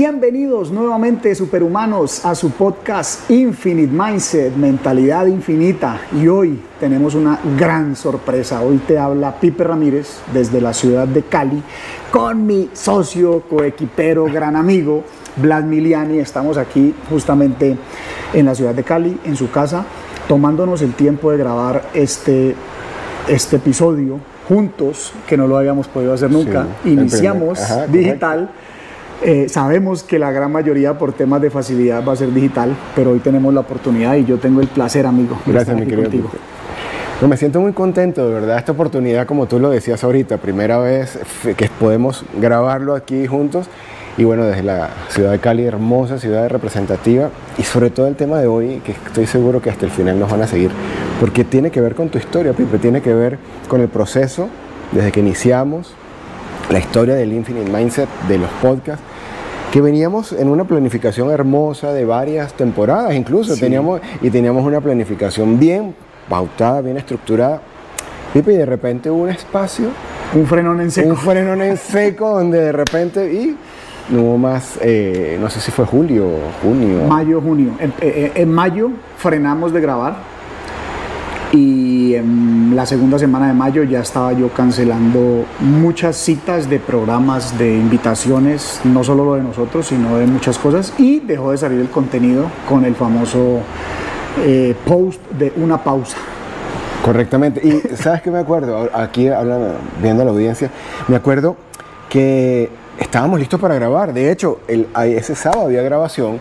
Bienvenidos nuevamente superhumanos a su podcast Infinite Mindset, Mentalidad Infinita. Y hoy tenemos una gran sorpresa. Hoy te habla Pipe Ramírez desde la ciudad de Cali con mi socio, coequipero, gran amigo, Blas Miliani. Estamos aquí justamente en la ciudad de Cali, en su casa, tomándonos el tiempo de grabar este, este episodio juntos, que no lo habíamos podido hacer nunca. Sí, Iniciamos Ajá, digital. Eh, sabemos que la gran mayoría por temas de facilidad va a ser digital, pero hoy tenemos la oportunidad y yo tengo el placer, amigo. Gracias, mi querido. contigo. Me siento muy contento, de verdad, esta oportunidad, como tú lo decías ahorita, primera vez que podemos grabarlo aquí juntos. Y bueno, desde la ciudad de Cali, hermosa ciudad representativa, y sobre todo el tema de hoy, que estoy seguro que hasta el final nos van a seguir, porque tiene que ver con tu historia, Pipe, tiene que ver con el proceso desde que iniciamos, la historia del Infinite Mindset, de los podcasts, que veníamos en una planificación hermosa de varias temporadas, incluso Sí. teníamos y teníamos una planificación bien pautada, bien estructurada. Y de repente hubo un espacio, Un frenón en seco. un freno en seco, donde de repente y no hubo más, eh, no sé si fue julio, junio. Mayo, junio. En, en mayo frenamos de grabar y en la segunda semana de mayo ya estaba yo cancelando muchas citas de programas, de invitaciones, no solo lo de nosotros, sino de muchas cosas y dejó de salir el contenido con el famoso eh, post de una pausa. Correctamente. Y sabes qué me acuerdo, aquí viendo la audiencia, me acuerdo que estábamos listos para grabar. De hecho, ese sábado había grabación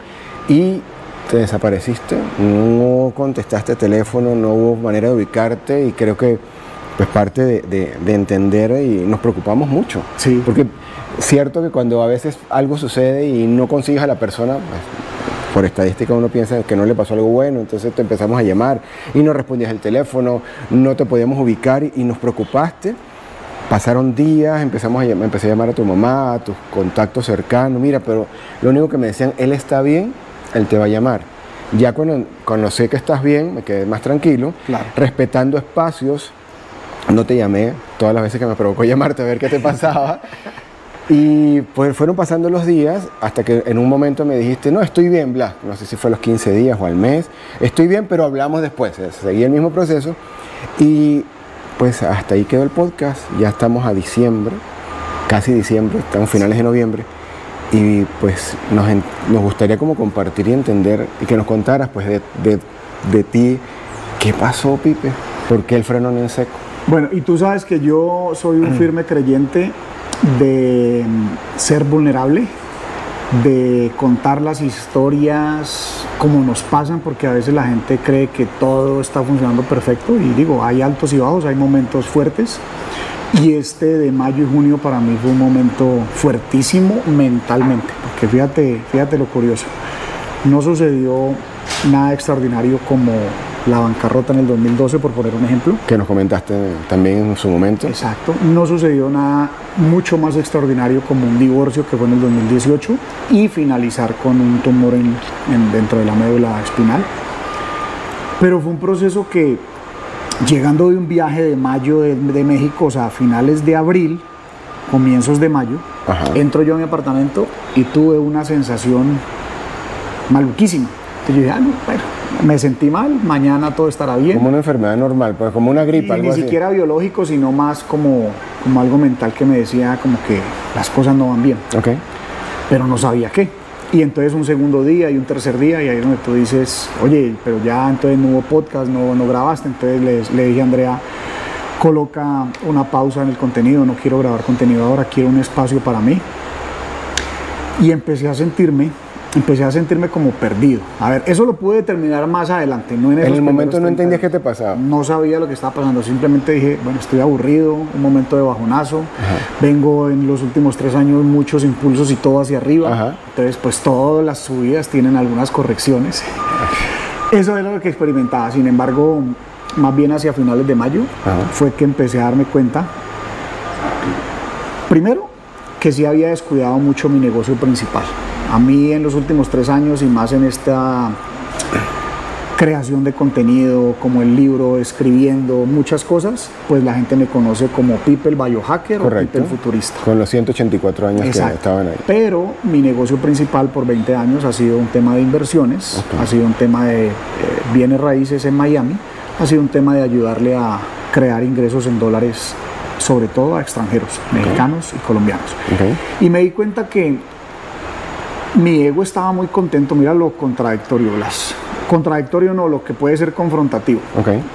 y te desapareciste, no contestaste teléfono, no hubo manera de ubicarte y creo que pues parte de, de- de entender y nos preocupamos mucho. Sí. Porque cierto que cuando a veces algo sucede y no consigues a la persona, pues, por estadística uno piensa que no le pasó algo bueno, entonces te empezamos a llamar y no respondías el teléfono, no te podíamos ubicar y, nos preocupaste. Pasaron días, empezamos a llam- empecé a llamar a tu mamá, a tus contactos cercanos, mira, pero lo único que me decían, él está bien, él te va a llamar. Ya cuando, cuando sé que estás bien, me quedé más tranquilo, Claro. respetando espacios, no te llamé todas las veces que me provocó llamarte a ver qué te pasaba. Y pues fueron pasando los días hasta que en un momento me dijiste, no, estoy bien, Blas. No sé si fue a los 15 días o al mes. Estoy bien, pero hablamos después. Seguí el mismo proceso. Y pues hasta ahí quedó el podcast. Ya estamos a diciembre, casi diciembre, estamos finales de noviembre. Y pues nos, nos gustaría como compartir y entender y que nos contaras pues de, de- de ti, ¿qué pasó, Pipe? ¿Por qué el freno en seco? Bueno, y tú sabes que yo soy un firme creyente de mm, ser vulnerable, de contar las historias como nos pasan, porque a veces la gente cree que todo está funcionando perfecto y digo, hay altos y bajos, hay momentos fuertes. Y este de mayo y junio para mí fue un momento fuertísimo mentalmente, porque fíjate, fíjate lo curioso, no sucedió nada extraordinario como la bancarrota en el 2012, por poner un ejemplo. Que nos comentaste también en su momento. Exacto. No sucedió nada mucho más extraordinario como un divorcio que fue en el 2018 y finalizar con un tumor en- en- dentro de la médula espinal. Pero fue un proceso que, llegando de un viaje de mayo de, de México, o sea, a finales de abril, comienzos de mayo, Ajá. entro yo a mi apartamento y tuve una sensación maluquísima. Entonces yo dije, ah, no, bueno, me sentí mal, mañana todo estará bien. Como una enfermedad normal, pues como una gripe, Y algo ni así. siquiera biológico, sino más como, como algo mental que me decía como que las cosas no van bien, Ok. pero no sabía qué. Y entonces un segundo día y un tercer día y ahí es donde tú dices, oye, pero ya entonces no hubo podcast, no, no grabaste, entonces le, le dije a Andrea, coloca una pausa en el contenido, no quiero grabar contenido ahora, quiero un espacio para mí. Y empecé a sentirme, empecé a sentirme como perdido. A ver, eso lo pude determinar más adelante, no en En el momento no 30 entendías días qué te pasaba. no sabía lo que estaba pasando, simplemente dije, bueno, estoy aburrido, un momento de bajonazo, vengo en los últimos tres años muchos impulsos y todo hacia arriba, Ajá. entonces pues todas las subidas tienen algunas correcciones. Eso era lo que experimentaba, sin embargo, más bien hacia finales de mayo fue que empecé a darme cuenta, primero, que sí había descuidado mucho mi negocio principal. A mí en los últimos tres años y más en esta creación de contenido, como el libro, escribiendo, muchas cosas, pues la gente me conoce como Pipe el Biohacker o Pipe el Futurista. Con los 184 años que estaban ahí. Pero mi negocio principal por 20 años ha sido un tema de inversiones, ha sido un tema de eh, bienes raíces en Miami, ha sido un tema de ayudarle a crear ingresos en dólares sobre todo a extranjeros, mexicanos y colombianos. Y me di cuenta que mi ego estaba muy contento, mira lo contradictorio, Blas contradictorio no, lo que puede ser confrontativo.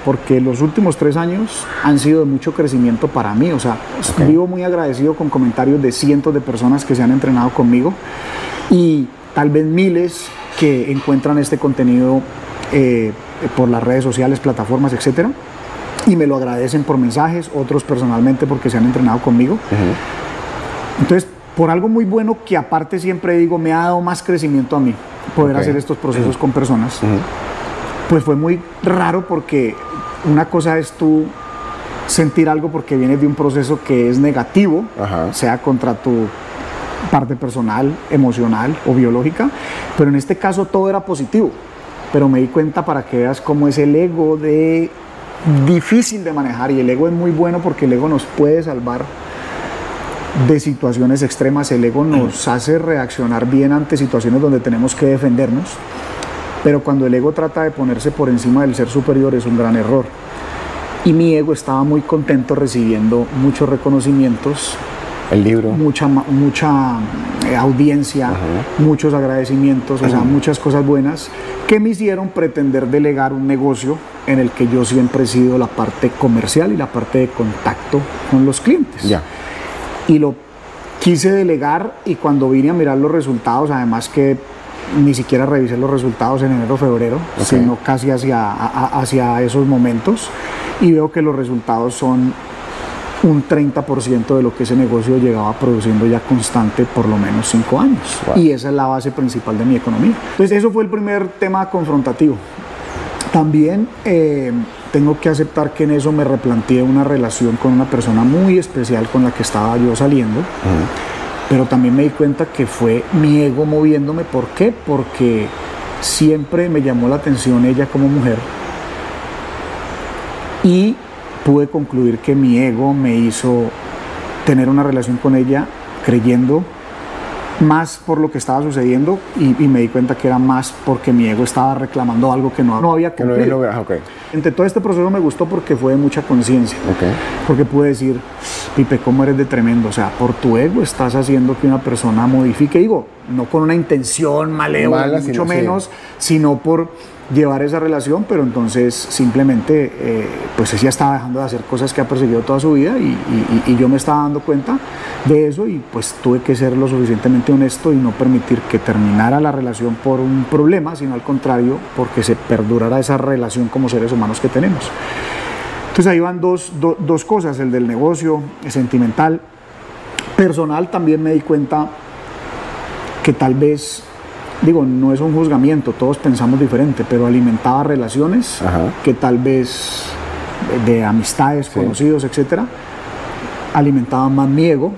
Porque los últimos tres años han sido de mucho crecimiento para mí. O sea, vivo muy agradecido con comentarios de cientos de personas que se han entrenado conmigo y tal vez miles que encuentran este contenido eh, por las redes sociales, plataformas, etcétera. Y me lo agradecen por mensajes, otros personalmente porque se han entrenado conmigo. Entonces, por algo muy bueno que aparte siempre digo, me ha dado más crecimiento a mí poder hacer estos procesos con personas, pues fue muy raro porque una cosa es tú sentir algo porque vienes de un proceso que es negativo, sea contra tu parte personal, emocional o biológica, pero en este caso todo era positivo. Pero me di cuenta para que veas cómo es el ego de difícil de manejar y el ego es muy bueno porque el ego nos puede salvar de situaciones extremas. El ego nos hace reaccionar bien ante situaciones donde tenemos que defendernos, pero cuando el ego trata de ponerse por encima del ser superior es un gran error. Y mi ego estaba muy contento recibiendo muchos reconocimientos. El libro. Mucha, mucha eh, audiencia, muchos agradecimientos, o sea, muchas cosas buenas que me hicieron pretender delegar un negocio en el que yo siempre he sido la parte comercial y la parte de contacto con los clientes. Ya y lo quise delegar y cuando vine a mirar los resultados, además que ni siquiera revisé los resultados en enero febrero, sino casi hacia, hacia esos momentos y veo que los resultados son un 30% de lo que ese negocio llegaba produciendo ya constante por lo menos 5 años. Y esa es la base principal de mi economía. Entonces eso fue el primer tema confrontativo. También eh, tengo que aceptar que en eso me replanteé una relación con una persona muy especial con la que estaba yo saliendo. Pero también me di cuenta que fue mi ego moviéndome. ¿Por qué? Porque siempre me llamó la atención ella como mujer. Y pude concluir que mi ego me hizo tener una relación con ella creyendo más por lo que estaba sucediendo y, me di cuenta que era más porque mi ego estaba reclamando algo que no, no había cumplido. okay. Entre todo este proceso me gustó porque fue de mucha conciencia. Porque pude decir, Pipe, ¿cómo eres de tremendo? O sea, por tu ego estás haciendo que una persona modifique, digo, no con una intención malévola, mucho menos, sino por llevar esa relación, pero entonces simplemente eh, pues ella estaba dejando de hacer cosas que ha perseguido toda su vida y, yo me estaba dando cuenta de eso y pues tuve que ser lo suficientemente honesto y no permitir que terminara la relación por un problema, sino al contrario, porque se perdurara esa relación como seres humanos que tenemos. Entonces ahí van dos, dos cosas, el del negocio, sentimental, personal también me di cuenta que tal vez digo, no es un juzgamiento, todos pensamos diferente, pero alimentaba relaciones que tal vez de, amistades, conocidos, etcétera, alimentaban más mi ego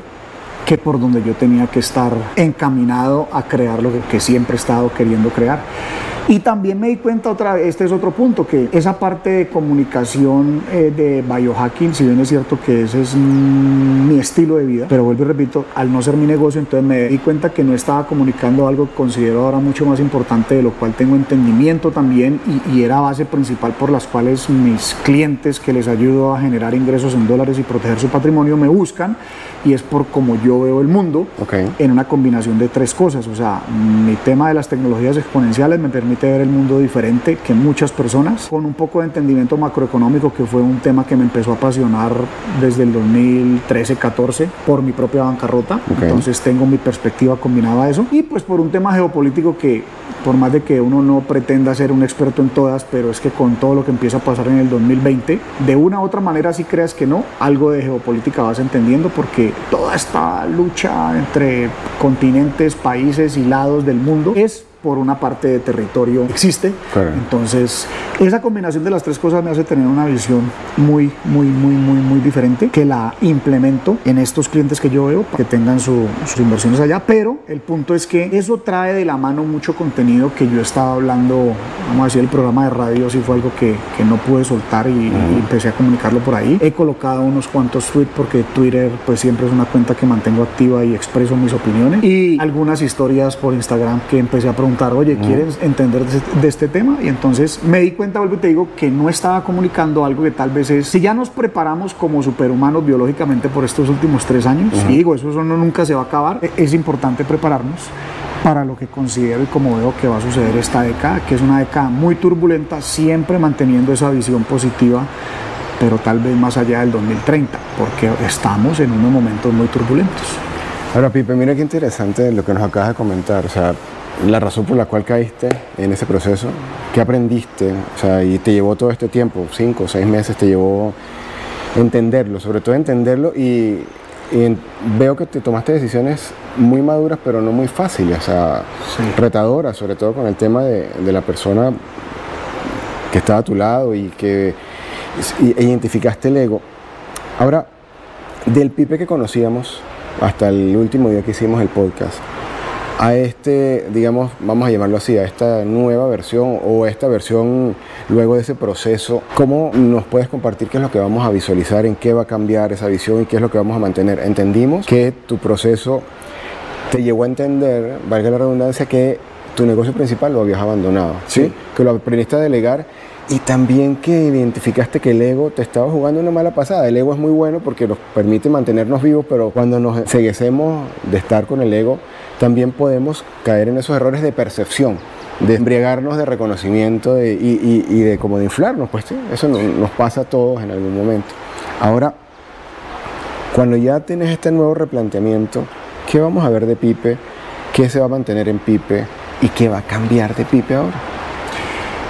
que por donde yo tenía que estar encaminado a crear lo que siempre he estado queriendo crear. Y también me di cuenta otra vez, este es otro punto, que esa parte de comunicación eh, de biohacking, si bien es cierto que ese es mi estilo de vida, pero vuelvo y repito, al no ser mi negocio, entonces me di cuenta que no estaba comunicando algo que considero ahora mucho más importante, de lo cual tengo entendimiento también y, y era base principal por las cuales mis clientes que les ayudo a generar ingresos en dólares y proteger su patrimonio me buscan y es por cómo yo veo el mundo en una combinación de tres cosas. O sea, mi tema de las tecnologías exponenciales me permite ver el mundo diferente que muchas personas, con un poco de entendimiento macroeconómico, que fue un tema que me empezó a apasionar desde el 2013-14 por mi propia bancarrota. Entonces tengo mi perspectiva combinada a eso. Y pues por un tema geopolítico que por más de que uno no pretenda ser un experto en todas, pero es que con todo lo que empieza a pasar en el 2020, de una u otra manera, si creas que no, algo de geopolítica vas entendiendo porque toda esta lucha entre continentes, países y lados del mundo es por una parte de territorio existe. Correcto. Entonces, esa combinación de las tres cosas me hace tener una visión muy, muy, muy, muy, muy diferente que la implemento en estos clientes que yo veo para que tengan su- sus inversiones allá. Pero el punto es que eso trae de la mano mucho contenido que yo estaba hablando, vamos a decir, el programa de radio sí fue algo que, que no pude soltar y, y empecé a comunicarlo por ahí. He colocado unos cuantos tweets porque Twitter pues siempre es una cuenta que mantengo activa y expreso mis opiniones. Y algunas historias por Instagram que empecé a preguntar, oye, ¿quieres entender de este, de este tema? Y entonces me di cuenta, vuelvo y te digo, que no estaba comunicando algo que tal vez es, si ya nos preparamos como superhumanos biológicamente por estos últimos tres años, y digo, eso, eso no, nunca se va a acabar, e- es importante prepararnos para lo que considero y como veo que va a suceder esta década, que es una década muy turbulenta, siempre manteniendo esa visión positiva, pero tal vez más allá del 2030, porque estamos en unos momentos muy turbulentos. Ahora, Pipe, mira qué interesante lo que nos acabas de comentar. O sea, la razón por la cual caíste en ese proceso, ¿qué aprendiste? O sea, y te llevó todo este tiempo, cinco o seis meses, te llevó entenderlo, sobre todo entenderlo y, veo que te tomaste decisiones muy maduras, pero no muy fáciles, o sea, Sí. retadoras, sobre todo con el tema de, de la persona que estaba a tu lado y que y- e identificaste el ego. Ahora, del Pipe que conocíamos hasta el último día que hicimos el podcast, a este, digamos, vamos a llamarlo así, a esta nueva versión o esta versión luego de ese proceso, ¿cómo nos puedes compartir qué es lo que vamos a visualizar, en qué va a cambiar esa visión y qué es lo que vamos a mantener? Entendimos que tu proceso te llevó a entender, valga la redundancia, que tu negocio principal lo habías abandonado, ¿sí? Sí. Que lo aprendiste a delegar y también que identificaste que el ego te estaba jugando una mala pasada. El ego es muy bueno porque nos permite mantenernos vivos, pero cuando nos enseguecemos de estar con el ego, también podemos caer en esos errores de percepción, de embriagarnos de reconocimiento de- y, y- y de como de inflarnos, pues sí, eso no- nos pasa a todos en algún momento. Ahora, cuando ya tienes este nuevo replanteamiento, ¿qué vamos a ver de Pipe? ¿Qué se va a mantener en Pipe? ¿Y qué va a cambiar de Pipe ahora?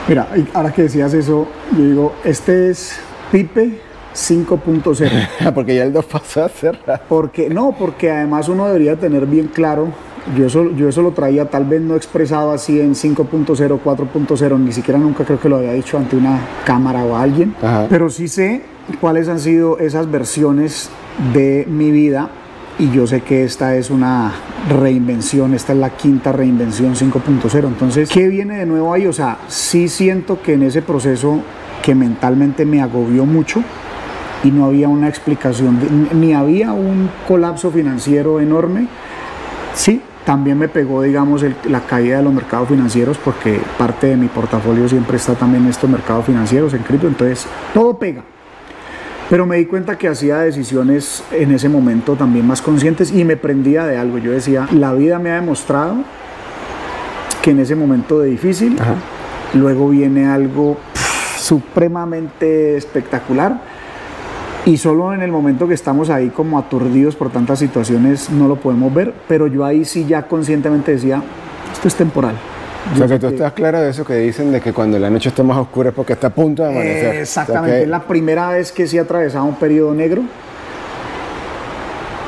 Mira, ahora que decías eso, yo digo, este es Pipe 5.0. Porque ya el 2 pasó a cerrar. Porque, no, porque además uno debería tener bien claro, yo eso, yo eso lo traía tal vez no expresado así en 5.0, 4.0, ni siquiera nunca creo que lo había dicho ante una cámara o alguien, Ajá. pero sí sé cuáles han sido esas versiones de mi vida y yo sé que esta es una reinvención, esta es la quinta reinvención 5.0. Entonces, ¿qué viene de nuevo ahí? O sea, sí siento que en ese proceso que mentalmente me agobió mucho, y no había una explicación, ni había un colapso financiero enorme. Sí, también me pegó, digamos, el- la caída de los mercados financieros porque parte de mi portafolio siempre está también en estos mercados financieros, en cripto, entonces todo pega. Pero me di cuenta que hacía decisiones en ese momento también más conscientes y me prendía de algo. Yo decía, la vida me ha demostrado que en ese momento de difícil, Ajá. luego viene algo pff, supremamente espectacular y solo en el momento que estamos ahí como aturdidos por tantas situaciones no lo podemos ver, pero yo ahí sí ya conscientemente decía, esto es temporal. O sea, que tú estás claro de eso que dicen de que cuando la noche está más oscura es porque está a punto de amanecer. Exactamente, O sea, es la primera vez que sí atravesaba un periodo negro,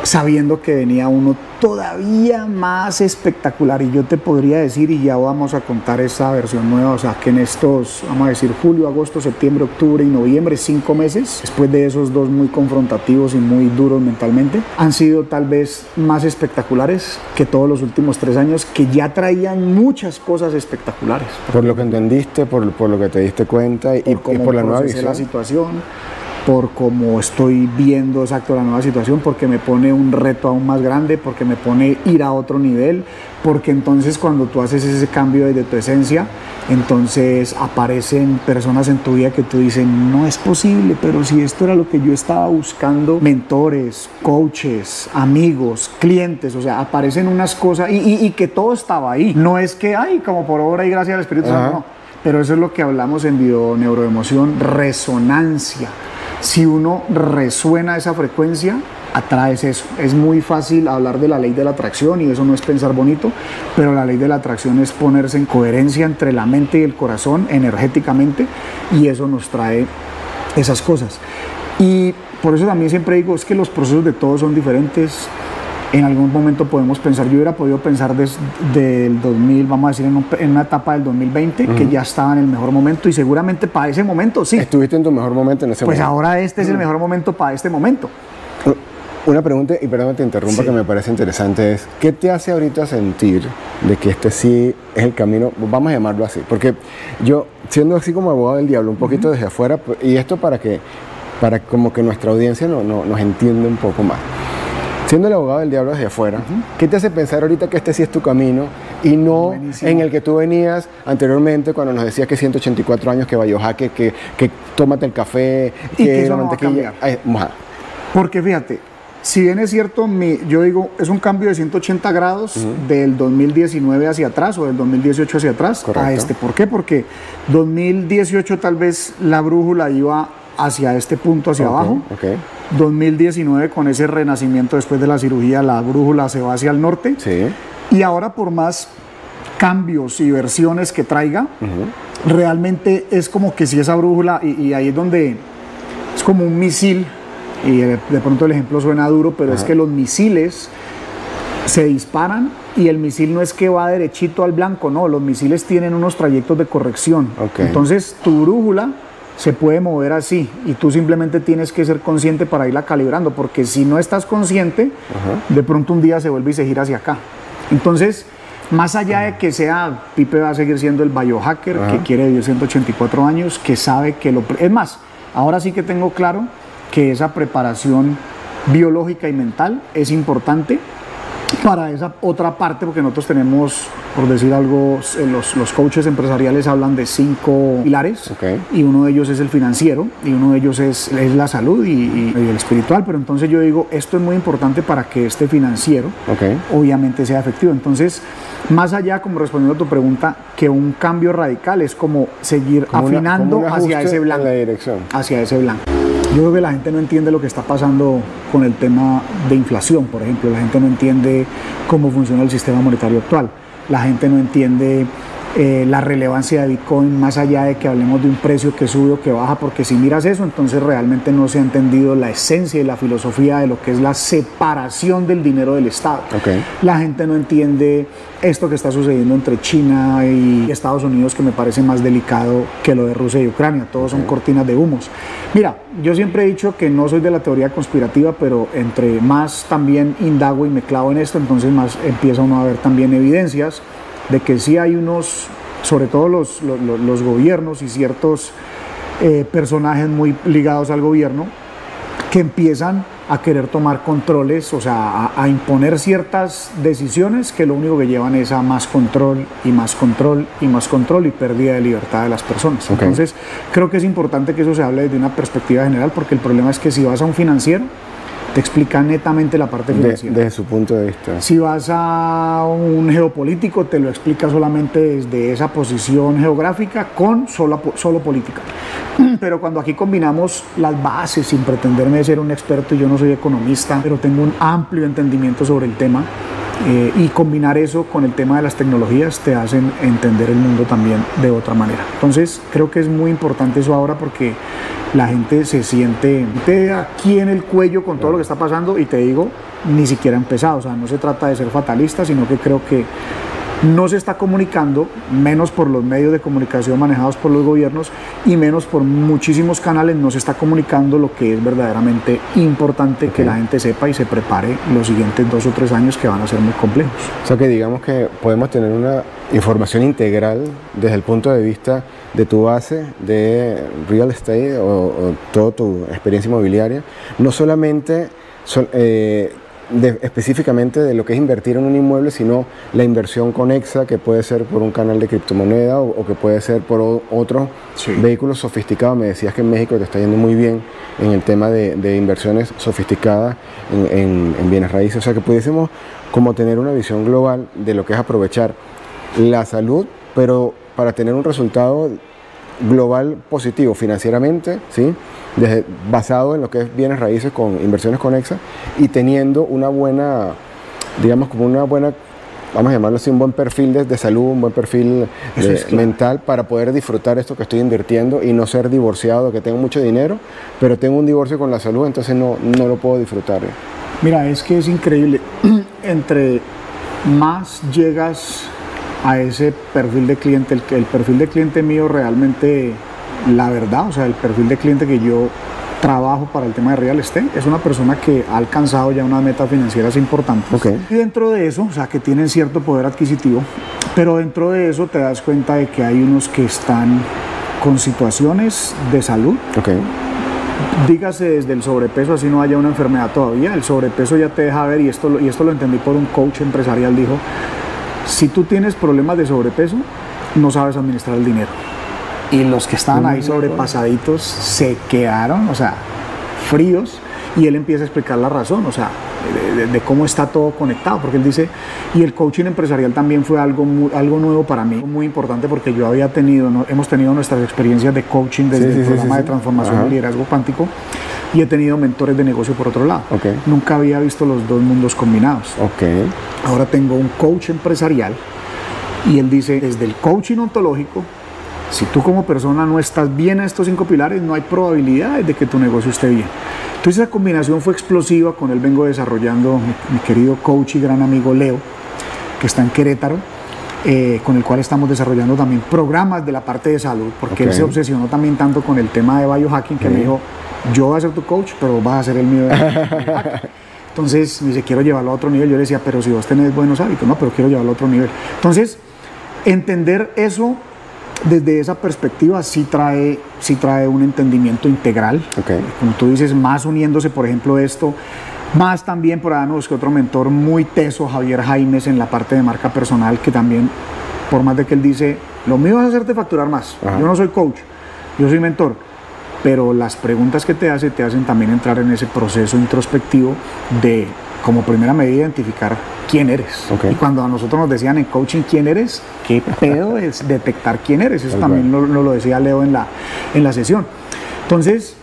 sabiendo que venía uno todavía más espectacular. Y yo te podría decir, y ya vamos a contar esa versión nueva, o sea, que en estos, vamos a decir, julio, agosto, septiembre, octubre y noviembre, cinco meses, después de esos dos muy confrontativos y muy duros mentalmente, han sido tal vez más espectaculares que todos los últimos tres años, que ya traían muchas cosas espectaculares. por lo que entendiste, por, por lo que te diste cuenta y, y cómo por la nueva visión. la situación, por cómo estoy viendo exacto la nueva situación, porque me pone un reto aún más grande, porque me pone ir a otro nivel, porque entonces cuando tú haces ese cambio desde tu esencia, entonces aparecen personas en tu vida que tú dices, no es posible, pero si esto era lo que yo estaba buscando, mentores, coaches, amigos, clientes, o sea, aparecen unas cosas y, y- y que todo estaba ahí. No es que, ay, como por obra y gracia del Espíritu. Santo, no. Pero eso es lo que hablamos en bio neuroemoción, resonancia. Si uno resuena esa frecuencia, atraes eso. Es muy fácil hablar de la ley de la atracción y eso no es pensar bonito, pero la ley de la atracción es ponerse en coherencia entre la mente y el corazón energéticamente y eso nos trae esas cosas. Y por eso también siempre digo, es que los procesos de todos son diferentes, en algún momento podemos pensar, yo hubiera podido pensar desde el 2000, vamos a decir, en, un- en una etapa del 2020, que ya estaba en el mejor momento y seguramente para ese momento sí. Estuviste en tu mejor momento en ese Pues momento. ahora este es el mejor momento para este momento. Una pregunta, y perdón que te interrumpa, Sí. que me parece interesante, es, ¿qué te hace ahorita sentir de que este sí es el camino, vamos a llamarlo así? Porque yo, siendo así como abogado del diablo, un poquito desde afuera, pues, y esto para que, para como que nuestra audiencia no, no- nos entienda un poco más. Siendo el abogado del diablo desde afuera, ¿qué te hace pensar ahorita que este sí es tu camino y no Buenísimo. en el que tú venías anteriormente cuando nos decías que 184 años, que Bayojaque, que, que tómate el café, Y que, que eso la no va a mantequilla? Ay. Porque fíjate, si bien es cierto, mi- yo digo, es un cambio de 180 grados del 2019 hacia atrás o del 2018 hacia atrás Correcto. a este. ¿Por qué? Porque 2018 tal vez la brújula iba hacia este punto, hacia abajo. ok. 2019 con ese renacimiento después de la cirugía, la brújula se va hacia el norte. Sí. Y ahora por más cambios y versiones que traiga, realmente es como que si esa brújula, y, y ahí es donde es como un misil, y de, de pronto el ejemplo suena duro, pero es que los misiles se disparan y el misil no es que va derechito al blanco, no, los misiles tienen unos trayectos de corrección. Entonces tu brújula se puede mover así y tú simplemente tienes que ser consciente para irla calibrando, porque si no estás consciente, de pronto un día se vuelve y se gira hacia acá. Entonces, más allá de que sea, Pipe va a seguir siendo el biohacker Ajá. que quiere vivir 184 años, que sabe que lo... Es más, ahora sí que tengo claro que esa preparación biológica y mental es importante para esa otra parte, porque nosotros tenemos, por decir algo, eh, los, los coaches empresariales hablan de cinco pilares y uno de ellos es el financiero y uno de ellos es, es la salud y, y- y el espiritual, pero entonces yo digo, esto es muy importante para que este financiero obviamente sea efectivo. Entonces, más allá, como respondiendo a tu pregunta, que un cambio radical es como seguir Como una- afinando como hacia ese blanco la dirección. hacia ese blanco. Yo creo que la gente no entiende lo que está pasando con el tema de inflación, por ejemplo. La gente no entiende cómo funciona el sistema monetario actual. La gente no entiende eh, la relevancia de Bitcoin más allá de que hablemos de un precio que sube o que baja, porque si miras eso, entonces realmente no se ha entendido la esencia y la filosofía de lo que es la separación del dinero del Estado. La gente no entiende esto que está sucediendo entre China y Estados Unidos, que me parece más delicado que lo de Rusia y Ucrania. Todos son cortinas de humos. Mira, yo siempre he dicho que no soy de la teoría conspirativa, pero entre más también indago y me clavo en esto, entonces más empieza uno a ver también evidencias de que sí hay unos, sobre todo los, los, gobiernos y ciertos eh, personajes muy ligados al gobierno, que empiezan a querer tomar controles, o sea, a, a imponer ciertas decisiones que lo único que llevan es a más control y más control y más control y pérdida de libertad de las personas. Entonces, creo que es importante que eso se hable desde una perspectiva general, porque el problema es que si vas a un financiero, te explica netamente la parte De- financiera. desde su punto de vista. Si vas a un geopolítico, te lo explica solamente desde esa posición geográfica con solo, solo política. Pero cuando aquí combinamos las bases, sin pretenderme ser un experto, y yo no soy economista, pero tengo un amplio entendimiento sobre el tema, eh, y combinar eso con el tema de las tecnologías te hacen entender el mundo también de otra manera. Entonces creo que es muy importante eso ahora porque la gente se siente aquí en el cuello con todo lo que está pasando y te digo, ni siquiera ha empezado. O sea, no se trata de ser fatalista, sino que creo que no se está comunicando, menos por los medios de comunicación manejados por los gobiernos y menos por muchísimos canales, no se está comunicando lo que es verdaderamente importante que la gente sepa y se prepare los siguientes dos o tres años que van a ser muy complejos. O sea que digamos que podemos tener una información integral desde el punto de vista de tu base de real estate o, o toda tu experiencia inmobiliaria, no solamente sol- eh, de- específicamente de lo que es invertir en un inmueble, sino la inversión conexa que puede ser por un canal de criptomoneda o, o que puede ser por o- otros Sí. vehículos sofisticados. Me decías que en México te está yendo muy bien en el tema de, de inversiones sofisticadas en, en- en bienes raíces. O sea que pudiésemos como tener una visión global de lo que es aprovechar la salud, pero para tener un resultado global positivo financieramente, ¿sí? Desde- basado en lo que es bienes raíces con inversiones conexas y teniendo una buena, digamos como una buena, vamos a llamarlo así, un buen perfil de, de salud, un buen perfil de- mental para poder disfrutar esto que estoy invirtiendo y no ser divorciado, que tengo mucho dinero, pero tengo un divorcio con la salud, entonces no, no lo puedo disfrutar. Mira, es que es increíble. Entre más llegas a ese perfil de cliente, el, el perfil de cliente mío realmente, la verdad, o sea, el perfil de cliente que yo trabajo para el tema de real estate es una persona que ha alcanzado ya unas metas financieras importantes. Ok. Y dentro de eso, o sea, que tienen cierto poder adquisitivo, pero dentro de eso te das cuenta de que hay unos que están con situaciones de salud, Ok. dígase desde el sobrepeso, así no haya una enfermedad todavía, el sobrepeso ya te deja ver, y esto, y esto lo entendí por un coach empresarial, dijo, si tú tienes problemas de sobrepeso, no sabes administrar el dinero. Y los que estaban ahí sobrepasaditos se quedaron, o sea, fríos, y él empieza a explicar la razón, o sea, de, de- de cómo está todo conectado, porque él dice, y el coaching empresarial también fue algo, muy- algo nuevo para mí, muy importante, porque yo había tenido, ¿no? hemos tenido nuestras experiencias de coaching desde Sí, sí, el programa sí, de transformación y liderazgo cuántico, y he tenido mentores de negocio por otro lado. Ok. Nunca había visto los dos mundos combinados. Ok. Ahora tengo un coach empresarial y él dice, desde el coaching ontológico, si tú como persona no estás bien en estos cinco pilares, no hay probabilidad de que tu negocio esté bien. Entonces esa combinación fue explosiva, con él vengo desarrollando mi, mi querido coach y gran amigo Leo, que está en Querétaro, eh, con el cual estamos desarrollando también programas de la parte de salud, porque él Ok. se obsesionó también tanto con el tema de biohacking que me dijo, yo voy a ser tu coach, pero vas a ser el mío. de biohacking". Entonces me dice, quiero llevarlo a otro nivel. Yo le decía, pero si vos tenés buenos hábitos, no, pero quiero llevarlo a otro nivel. Entonces, entender eso desde esa perspectiva sí trae, sí trae un entendimiento integral. Como tú dices, más uniéndose, por ejemplo, esto. Más también por ahí que otro mentor muy teso, Javier Jaimes, en la parte de marca personal, que también, por más de que él dice, lo mío es hacerte facturar más. Ajá. Yo no soy coach, yo soy mentor. Pero las preguntas que te hace te hacen también entrar en ese proceso introspectivo de, como primera medida, identificar quién eres. Y cuando a nosotros nos decían en coaching quién eres, qué pedo es detectar quién eres. Eso también lo, lo decía Leo en la, en la sesión. Entonces,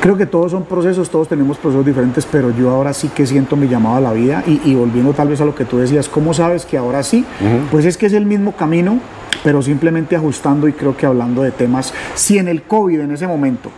creo que todos son procesos, todos tenemos procesos diferentes, pero yo ahora sí que siento mi llamado a la vida y, y volviendo tal vez a lo que tú decías, ¿cómo sabes que ahora sí? Pues es que es el mismo camino, pero simplemente ajustando y creo que hablando de temas, si en el COVID en ese momento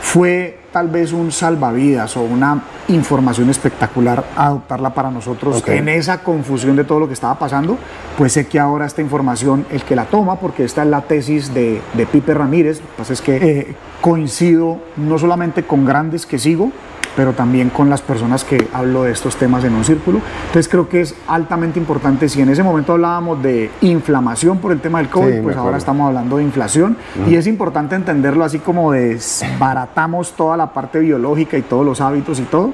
fue tal vez un salvavidas o una información espectacular adoptarla para nosotros en esa confusión de todo lo que estaba pasando, pues sé que ahora esta información, el que la toma, porque esta es la tesis de, de Pipe Ramírez, lo que pasa es que eh, coincido no solamente con grandes que sigo, pero también con las personas que hablo de estos temas en un círculo. Entonces creo que es altamente importante, si en ese momento hablábamos de inflamación por el tema del COVID, Sí, pues ahora estamos hablando de inflación y es importante entenderlo así como desbaratamos toda la parte biológica y todos los hábitos y todo,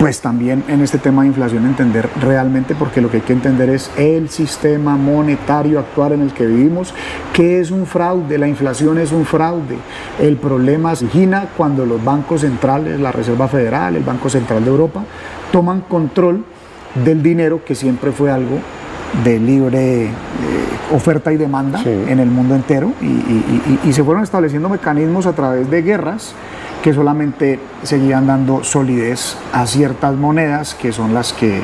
pues también en este tema de inflación entender realmente, porque lo que hay que entender es el sistema monetario actual en el que vivimos, que es un fraude, la inflación es un fraude. El problema se origina cuando los bancos centrales, la Reserva Federal, el Banco Central de Europa, toman control del dinero que siempre fue algo de libre eh, oferta y demanda Sí. en el mundo entero y, y- y- y se fueron estableciendo mecanismos a través de guerras que solamente seguían dando solidez a ciertas monedas que son las que,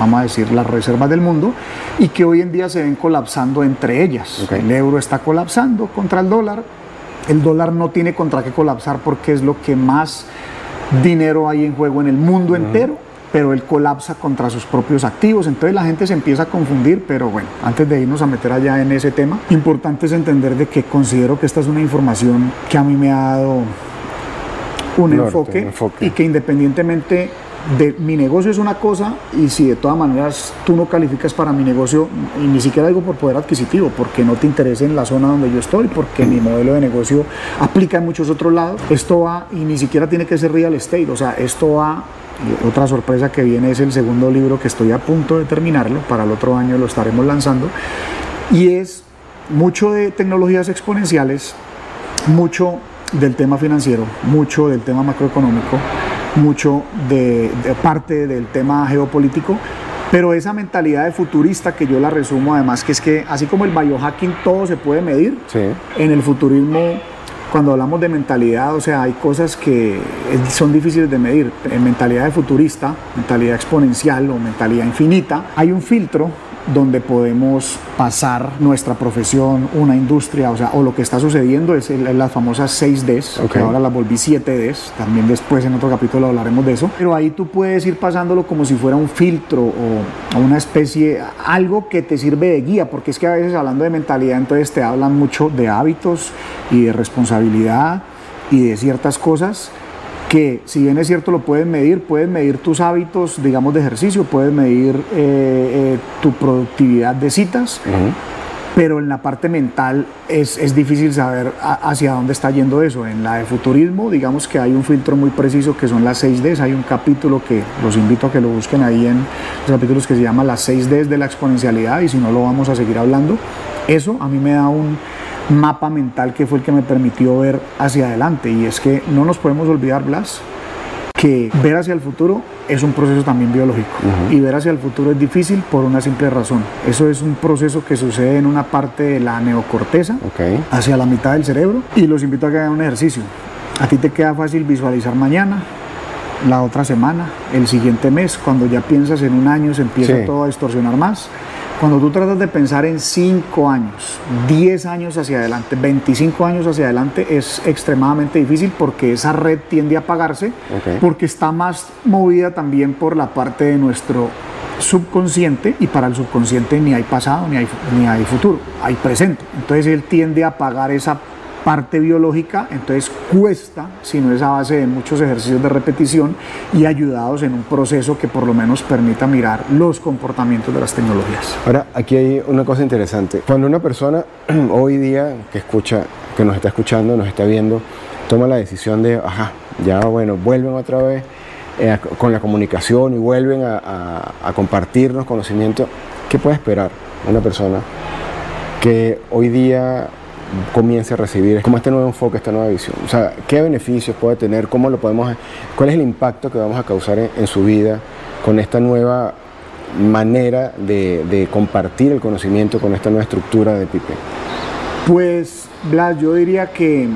vamos a decir, las reservas del mundo y que hoy en día se ven colapsando entre ellas. El euro está colapsando contra el dólar, el dólar no tiene contra qué colapsar porque es lo que más dinero hay en juego en el mundo entero, pero él colapsa contra sus propios activos. Entonces la gente se empieza a confundir, pero bueno, antes de irnos a meter allá en ese tema, importante es entender de que considero que esta es una información que a mí me ha dado un, Norte, enfoque, un enfoque. y que independientemente de mi negocio es una cosa y si de todas maneras tú no calificas para mi negocio y ni siquiera digo por poder adquisitivo, porque no te interesa en la zona donde yo estoy, porque mi modelo de negocio aplica en muchos otros lados, esto va y ni siquiera tiene que ser real estate, o sea, esto va y otra sorpresa que viene es el segundo libro que estoy a punto de terminarlo, para el otro año lo estaremos lanzando, y es mucho de tecnologías exponenciales, mucho del tema financiero, mucho del tema macroeconómico, mucho de, de parte del tema geopolítico, pero esa mentalidad de futurista que yo la resumo además que es que así como el biohacking todo se puede medir, Sí. en el futurismo cuando hablamos de mentalidad, o sea, hay cosas que es- son difíciles de medir. En mentalidad de futurista, mentalidad exponencial o mentalidad infinita, hay un filtro donde podemos pasar nuestra profesión, una industria, o sea, o lo que está sucediendo es el- las famosas 6Ds, Ok. que ahora las volví 7Ds, también después en otro capítulo hablaremos de eso, pero ahí tú puedes ir pasándolo como si fuera un filtro o, o una especie, algo que te sirve de guía, porque es que a veces hablando de mentalidad, entonces te hablan mucho de hábitos y de responsabilidad y de ciertas cosas que si bien es cierto lo puedes medir, puedes medir tus hábitos, digamos, de ejercicio, puedes medir eh, eh, tu productividad de citas, pero en la parte mental es, es difícil saber a- hacia dónde está yendo eso. En la de futurismo, digamos que hay un filtro muy preciso que son las 6Ds. Hay un capítulo que los invito a que lo busquen ahí en los capítulos que se llama las 6Ds de la exponencialidad y si no lo vamos a seguir hablando. Eso a mí me da un mapa mental que fue el que me permitió ver hacia adelante y es que no nos podemos olvidar, Blas, que ver hacia el futuro es un proceso también biológico y ver hacia el futuro es difícil por una simple razón. Eso es un proceso que sucede en una parte de la neocorteza Ok. hacia la mitad del cerebro y los invito a que hagan un ejercicio. A ti te queda fácil visualizar mañana, la otra semana, el siguiente mes, cuando ya piensas en un año se empieza Sí. todo a distorsionar más. Cuando tú tratas de pensar en 5 años, 10 años hacia adelante, 25 años hacia adelante, es extremadamente difícil porque esa red tiende a apagarse, porque está más movida también por la parte de nuestro subconsciente y para el subconsciente ni hay pasado ni hay, ni hay futuro, hay presente. Entonces él tiende a apagar esa parte biológica, entonces cuesta, si no es a base de muchos ejercicios de repetición y ayudados en un proceso que por lo menos permita mirar los comportamientos de las tecnologías. Ahora, aquí hay una cosa interesante. Cuando una persona hoy día que escucha, que nos está escuchando, nos está viendo, toma la decisión de, ajá, ya bueno, vuelven otra vez eh, con la comunicación y vuelven a, a- a compartirnos conocimiento, ¿qué puede esperar una persona que hoy día comience a recibir como este nuevo enfoque, esta nueva visión? O sea, ¿qué beneficios puede tener? ¿Cómo lo podemos, cuál es el impacto que vamos a causar en, su vida con esta nueva manera de, de compartir el conocimiento con esta nueva estructura de Pipe? Pues, Blas, yo diría que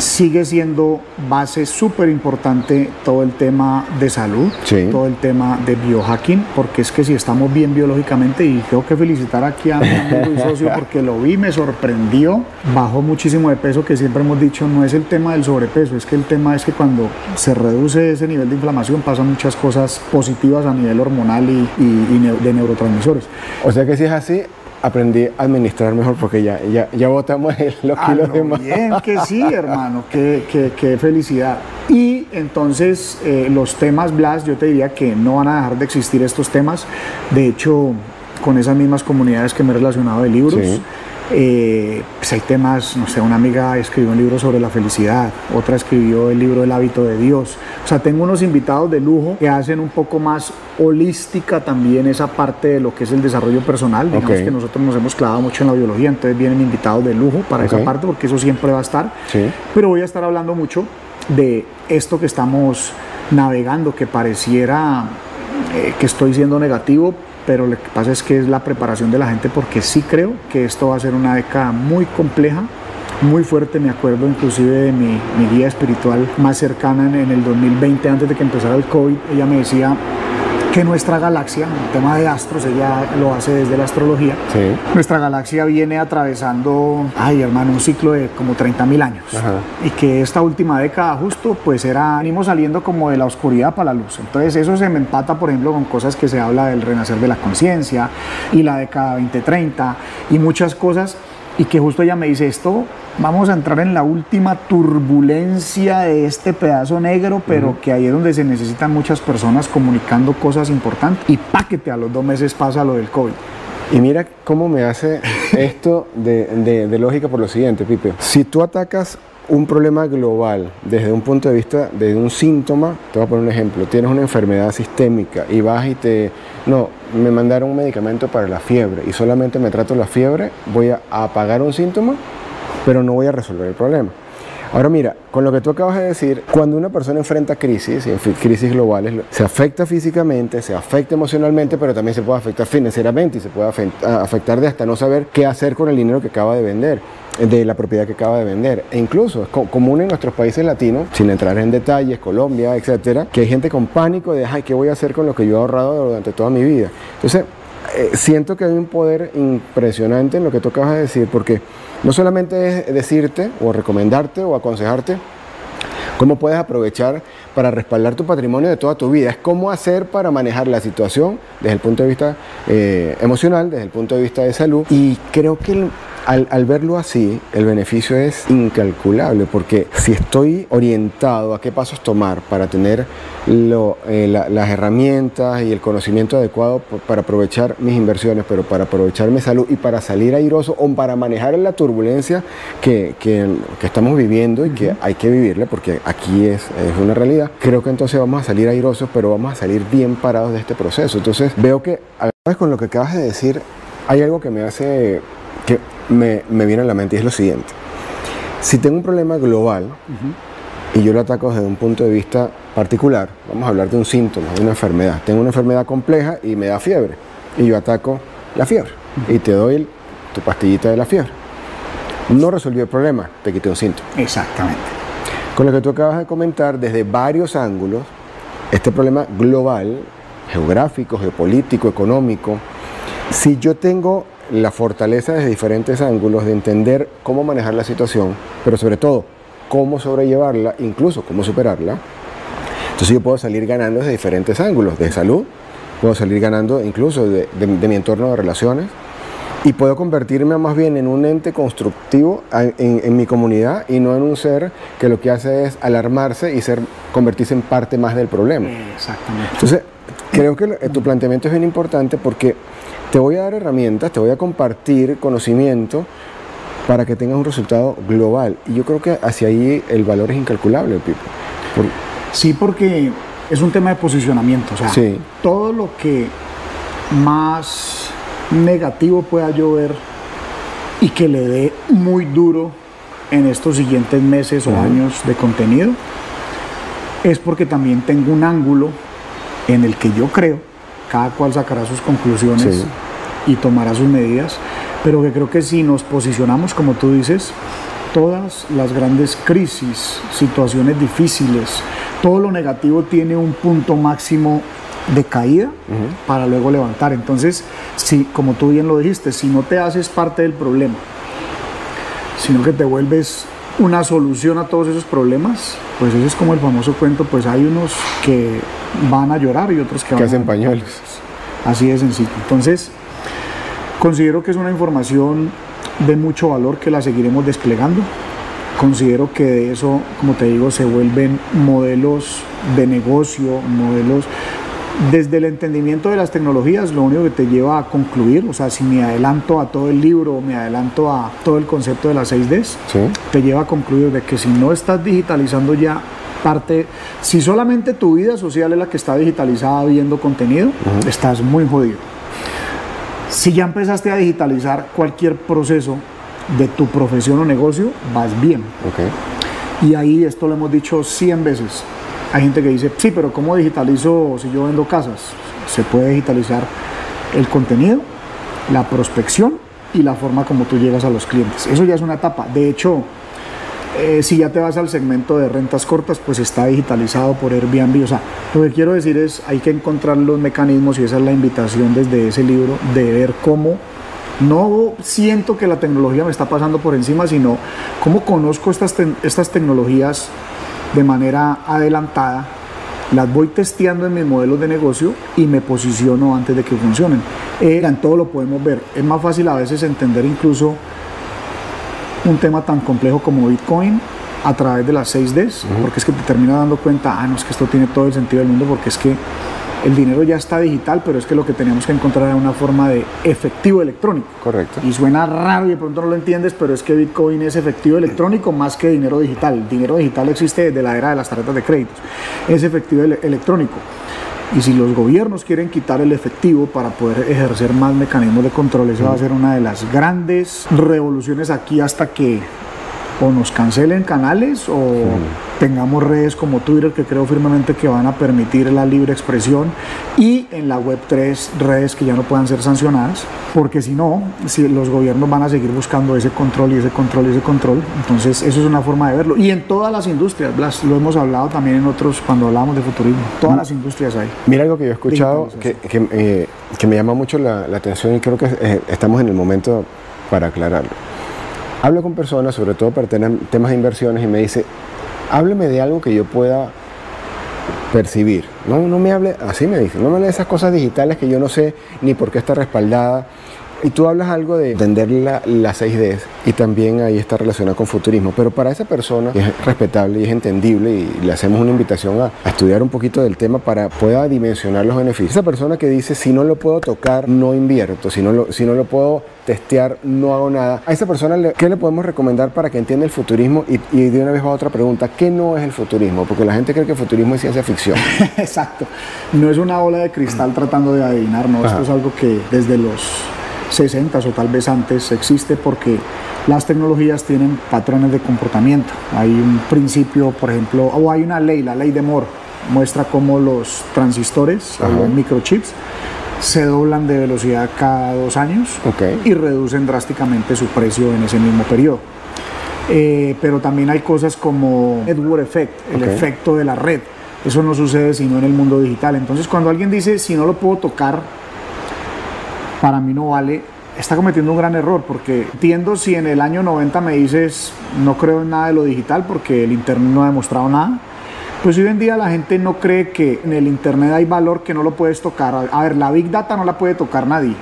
sigue siendo base súper importante todo el tema de salud, Sí. todo el tema de biohacking, porque es que si estamos bien biológicamente, y tengo que felicitar aquí a mi amigo y socio porque lo vi, me sorprendió, bajó muchísimo de peso, que siempre hemos dicho, no es el tema del sobrepeso, es que el tema es que cuando se reduce ese nivel de inflamación pasan muchas cosas positivas a nivel hormonal y, y- y neu- de neurotransmisores. O sea que si es así, aprendí a administrar mejor porque ya, ya, ya botamos los Ah, kilos no, de más. bien que sí, hermano, qué, qué- qué felicidad. Y entonces eh, los temas Blas, yo te diría que no van a dejar de existir estos temas. De hecho, con esas mismas comunidades que me he relacionado de libros, Sí. Eh, pues hay temas, no sé, una amiga escribió un libro sobre la felicidad, otra escribió el libro El hábito de Dios. O sea, tengo unos invitados de lujo que hacen un poco más holística también esa parte de lo que es el desarrollo personal. Digamos que nosotros nos hemos clavado mucho en la biología, entonces vienen invitados de lujo para esa parte porque eso siempre va a estar. Sí. Pero voy a estar hablando mucho de esto que estamos navegando, que pareciera eh, que estoy siendo negativo, pero lo que pasa es que es la preparación de la gente porque sí creo que esto va a ser una década muy compleja. Muy fuerte, me acuerdo inclusive de mi, mi guía espiritual más cercana en, en el 2020, antes de que empezara el COVID, ella me decía que nuestra galaxia, el tema de astros, ella lo hace desde la astrología, Sí. nuestra galaxia viene atravesando, ay hermano, un ciclo de como 30 mil años. Ajá. Y que esta última década justo, pues era, venimos saliendo como de la oscuridad para la luz. Entonces eso se me empata, por ejemplo, con cosas que se habla del renacer de la conciencia y la década 2030 y muchas cosas. Y que justo ella me dice esto, vamos a entrar en la última turbulencia de este pedazo negro, pero que ahí es donde se necesitan muchas personas comunicando cosas importantes. Y paquete, a los dos meses pasa lo del COVID. Y mira cómo me hace esto de, de- de lógica por lo siguiente, Pipe. Si tú atacas un problema global desde un punto de vista, de un síntoma, te voy a poner un ejemplo, tienes una enfermedad sistémica y vas y te... No, me mandaron un medicamento para la fiebre y solamente me trato la fiebre, voy a apagar un síntoma, pero no voy a resolver el problema. Ahora mira, con lo que tú acabas de decir, cuando una persona enfrenta crisis, crisis globales, lo- se afecta físicamente, se afecta emocionalmente, pero también se puede afectar financieramente y se puede afectar de hasta no saber qué hacer con el dinero que acaba de vender, de la propiedad que acaba de vender. E incluso es co- común en nuestros países latinos, sin entrar en detalles, Colombia, etcétera, que hay gente con pánico de, ay, ¿qué voy a hacer con lo que yo he ahorrado durante toda mi vida? Entonces, eh, siento que hay un poder impresionante en lo que tú acabas de decir, porque no solamente es decirte o recomendarte o aconsejarte cómo puedes aprovechar para respaldar tu patrimonio de toda tu vida, es cómo hacer para manejar la situación desde el punto de vista eh, emocional, desde el punto de vista de salud. Y creo que el, al, verlo así, el beneficio es incalculable, porque si estoy orientado a qué pasos tomar para tener eh, las herramientas y el conocimiento adecuado para aprovechar mis inversiones, pero para aprovechar mi salud y para salir airoso o para manejar la turbulencia que, estamos viviendo y que hay que vivirla, porque aquí es, es una realidad, creo que entonces vamos a salir airosos, pero vamos a salir bien parados de este proceso. Entonces veo que, con lo que acabas de decir, hay algo que me hace que me, viene a la mente y es lo siguiente. Si tengo un problema global y yo lo ataco desde un punto de vista particular, vamos a hablar de un síntoma, de una enfermedad. Tengo una enfermedad compleja y me da fiebre y yo ataco la fiebre y te doy tu pastillita de la fiebre. No resolvió el problema, te quité un síntoma. Exactamente. Con lo que tú acabas de comentar, desde varios ángulos, este problema global, geográfico, geopolítico, económico, si yo tengo la fortaleza desde diferentes ángulos de entender cómo manejar la situación, pero sobre todo cómo sobrellevarla, incluso cómo superarla. Entonces yo puedo salir ganando desde diferentes ángulos, de salud, puedo salir ganando incluso de, mi entorno de relaciones y puedo convertirme más bien en un ente constructivo en, mi comunidad y no en un ser que lo que hace es alarmarse y ser, convertirse en parte más del problema. Exactamente. Entonces, creo que tu planteamiento es bien importante porque te voy a dar herramientas, te voy a compartir conocimiento para que tengas un resultado global. Y yo creo que hacia ahí el valor es incalculable, Pipo. Sí, porque es un tema de posicionamiento. O sea, todo lo que más negativo pueda yo ver y que le dé muy duro en estos siguientes meses o años de contenido, es porque también tengo un ángulo en el que yo creo cada cual sacará sus conclusiones y tomará sus medidas, pero que creo que si nos posicionamos, como tú dices, todas las grandes crisis, situaciones difíciles, todo lo negativo tiene un punto máximo de caída para luego levantar. Entonces, si, como tú bien lo dijiste, si no te haces parte del problema, sino que te vuelves una solución a todos esos problemas, pues eso es como el famoso cuento, pues hay unos que van a llorar y otros que, van hacen pañuelos. Así de sencillo. Entonces, considero que es una información de mucho valor que la seguiremos desplegando. Considero que de eso, como te digo, se vuelven modelos de negocio, modelos desde el entendimiento de las tecnologías, lo único que te lleva a concluir, o sea, si me adelanto a todo el libro me adelanto a todo el concepto de las 6Ds, te lleva a concluir de que si no estás digitalizando ya parte, si solamente tu vida social es la que está digitalizada viendo contenido, estás muy jodido. Si ya empezaste a digitalizar cualquier proceso de tu profesión o negocio, vas bien. Y ahí esto lo hemos dicho 100 veces. Hay gente que dice, sí, pero ¿cómo digitalizo si yo vendo casas? Se puede digitalizar el contenido, la prospección y la forma como tú llegas a los clientes. Eso ya es una etapa. De hecho, eh, si ya te vas al segmento de rentas cortas, pues está digitalizado por Airbnb. O sea, lo que quiero decir es, hay que encontrar los mecanismos y esa es la invitación desde ese libro de ver cómo no siento que la tecnología me está pasando por encima, sino cómo conozco estas, estas tecnologías de manera adelantada, las voy testeando en mis modelos de negocio y me posiciono antes de que funcionen. Eh, en todo lo podemos ver. Es más fácil a veces entender incluso un tema tan complejo como Bitcoin a través de las 6Ds, porque es que te termina dando cuenta, ah, no, es que esto tiene todo el sentido del mundo, porque es que el dinero ya está digital, pero es que lo que teníamos que encontrar era una forma de efectivo electrónico. Correcto. Y suena raro y de pronto no lo entiendes, pero es que Bitcoin es efectivo electrónico más que dinero digital. El dinero digital existe desde la era de las tarjetas de créditos. Es efectivo electrónico. Y si los gobiernos quieren quitar el efectivo para poder ejercer más mecanismos de control, esa va a ser una de las grandes revoluciones aquí hasta que o nos cancelen canales o tengamos redes como Twitter que creo firmemente que van a permitir la libre expresión y en la web 3 redes que ya no puedan ser sancionadas porque si no si los gobiernos van a seguir buscando ese control y ese control y ese control. Entonces eso es una forma de verlo. Y en todas las industrias Blas, lo hemos hablado también en otros cuando hablamos de futurismo. Todas las industrias hay. Mira algo que yo he escuchado que, que, eh, que, me llama mucho la, la, atención y creo que eh, estamos en el momento para aclararlo hablo con personas sobre todo para temas de inversiones y me dice hábleme de algo que yo pueda percibir. No, no me hable, así me dice, no me hable de esas cosas digitales que yo no sé ni por qué está respaldada. Y tú hablas algo de entender la, la 6D y también ahí está relacionado con futurismo, pero para esa persona es respetable y es entendible y le hacemos una invitación a, a estudiar un poquito del tema para pueda dimensionar los beneficios. Esa persona que dice, si no lo puedo tocar, no invierto, si no lo, si no lo puedo testear, no hago nada. A esa persona, ¿qué le podemos recomendar para que entienda el futurismo? Y, y, de una vez va otra pregunta, ¿qué no es el futurismo? Porque la gente cree que el futurismo es ciencia ficción. Exacto. No es una ola de cristal tratando de adivinar, no. Esto es algo que desde los 60 o tal vez antes existe porque las tecnologías tienen patrones de comportamiento. Hay un principio, por ejemplo, o hay una ley, la ley de Moore, muestra cómo los transistores Ajá. o los microchips se doblan de velocidad cada dos años okay. y reducen drásticamente su precio en ese mismo periodo. Eh, pero también hay cosas como network effect, el Okay. efecto de la red. Eso no sucede sino en el mundo digital. Entonces, cuando alguien dice si no lo puedo tocar, para mí no vale, está cometiendo un gran error porque entiendo si en el año 90 me dices no creo en nada de lo digital porque el internet no ha demostrado nada. Pues hoy en día la gente no cree que en el internet hay valor que no lo puedes tocar. A ver, la big data no la puede tocar nadie.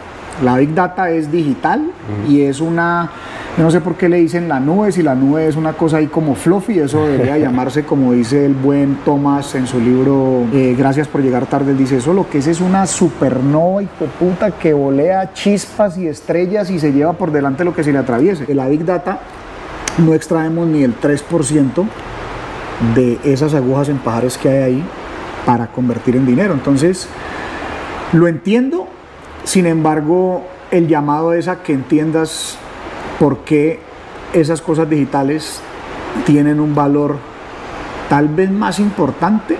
La big data es digital y es una, yo no sé por qué le dicen la nube, si la nube es una cosa ahí como fluffy, eso debería llamarse como dice el buen Thomas en su libro eh, Gracias por llegar tarde, él dice eso, lo que es es una supernova hijo puta que volea chispas y estrellas y se lleva por delante lo que se le atraviese. De la big data no extraemos ni el 3% de esas agujas en pajares que hay ahí para convertir en dinero. Entonces, lo entiendo, sin embargo, el llamado es a que entiendas por qué esas cosas digitales tienen un valor tal vez más importante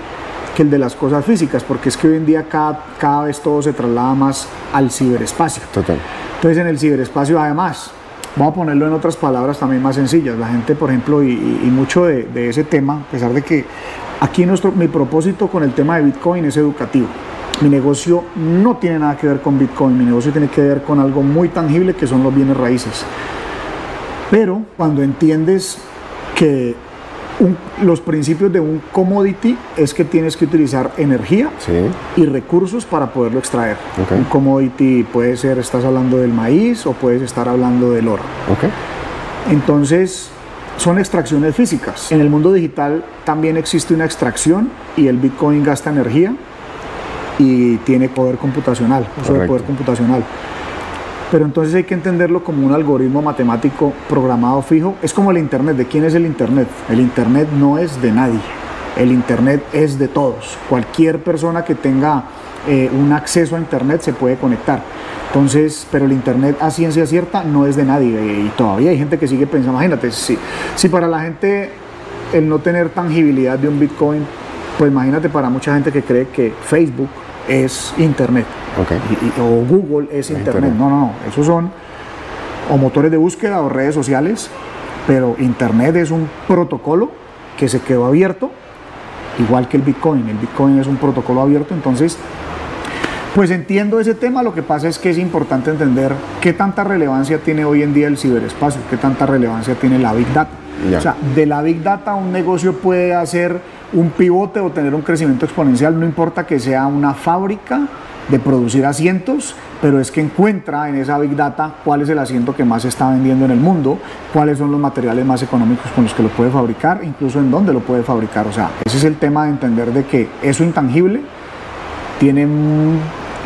que el de las cosas físicas, porque es que hoy en día cada, cada vez todo se traslada más al ciberespacio. Total. Entonces en el ciberespacio además, vamos a ponerlo en otras palabras también más sencillas, la gente por ejemplo y, y mucho de, de, ese tema, a pesar de que aquí nuestro, mi propósito con el tema de Bitcoin es educativo, mi negocio no tiene nada que ver con Bitcoin, mi negocio tiene que ver con algo muy tangible que son los bienes raíces. Pero cuando entiendes que un, los principios de un commodity es que tienes que utilizar energía sí. y recursos para poderlo extraer. Okay. Un commodity puede ser, estás hablando del maíz o puedes estar hablando del oro. Okay. Entonces, son extracciones físicas. En el mundo digital también existe una extracción y el Bitcoin gasta energía y tiene poder computacional, uso de poder computacional. Pero entonces hay que entenderlo como un algoritmo matemático programado fijo. Es como el Internet. ¿De quién es el Internet? El Internet no es de nadie. El Internet es de todos. Cualquier persona que tenga eh, un acceso a Internet se puede conectar. Entonces, pero el Internet a ciencia cierta no es de nadie. Y todavía hay gente que sigue pensando, imagínate, si, si para la gente el no tener tangibilidad de un Bitcoin, pues imagínate para mucha gente que cree que Facebook es Internet. Okay. Y, y, o Google es Internet. Internet. No, no, no. Esos son o motores de búsqueda o redes sociales, pero Internet es un protocolo que se quedó abierto, igual que el Bitcoin. El Bitcoin es un protocolo abierto, entonces, pues entiendo ese tema. Lo que pasa es que es importante entender qué tanta relevancia tiene hoy en día el ciberespacio, qué tanta relevancia tiene la Big Data. O sea, de la Big Data un negocio puede hacer un pivote o tener un crecimiento exponencial, no importa que sea una fábrica de producir asientos, pero es que encuentra en esa Big Data cuál es el asiento que más se está vendiendo en el mundo, cuáles son los materiales más económicos con los que lo puede fabricar, incluso en dónde lo puede fabricar. O sea, ese es el tema de entender de que eso intangible tiene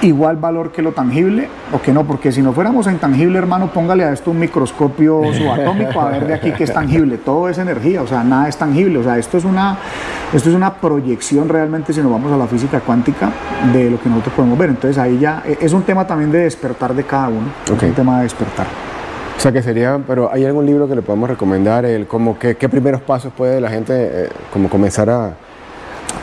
igual valor que lo tangible o que no, porque si no fuéramos a intangible, hermano, póngale a esto un microscopio subatómico a ver de aquí que es tangible, todo es energía, o sea, nada es tangible, o sea, esto es una, esto es una proyección realmente si nos vamos a la física cuántica de lo que nosotros podemos ver, entonces ahí ya es un tema también de despertar de cada uno, okay. es un tema de despertar. O sea que sería, pero ¿hay algún libro que le podamos recomendar? El, como que, ¿Qué primeros pasos puede la gente eh, como comenzar a,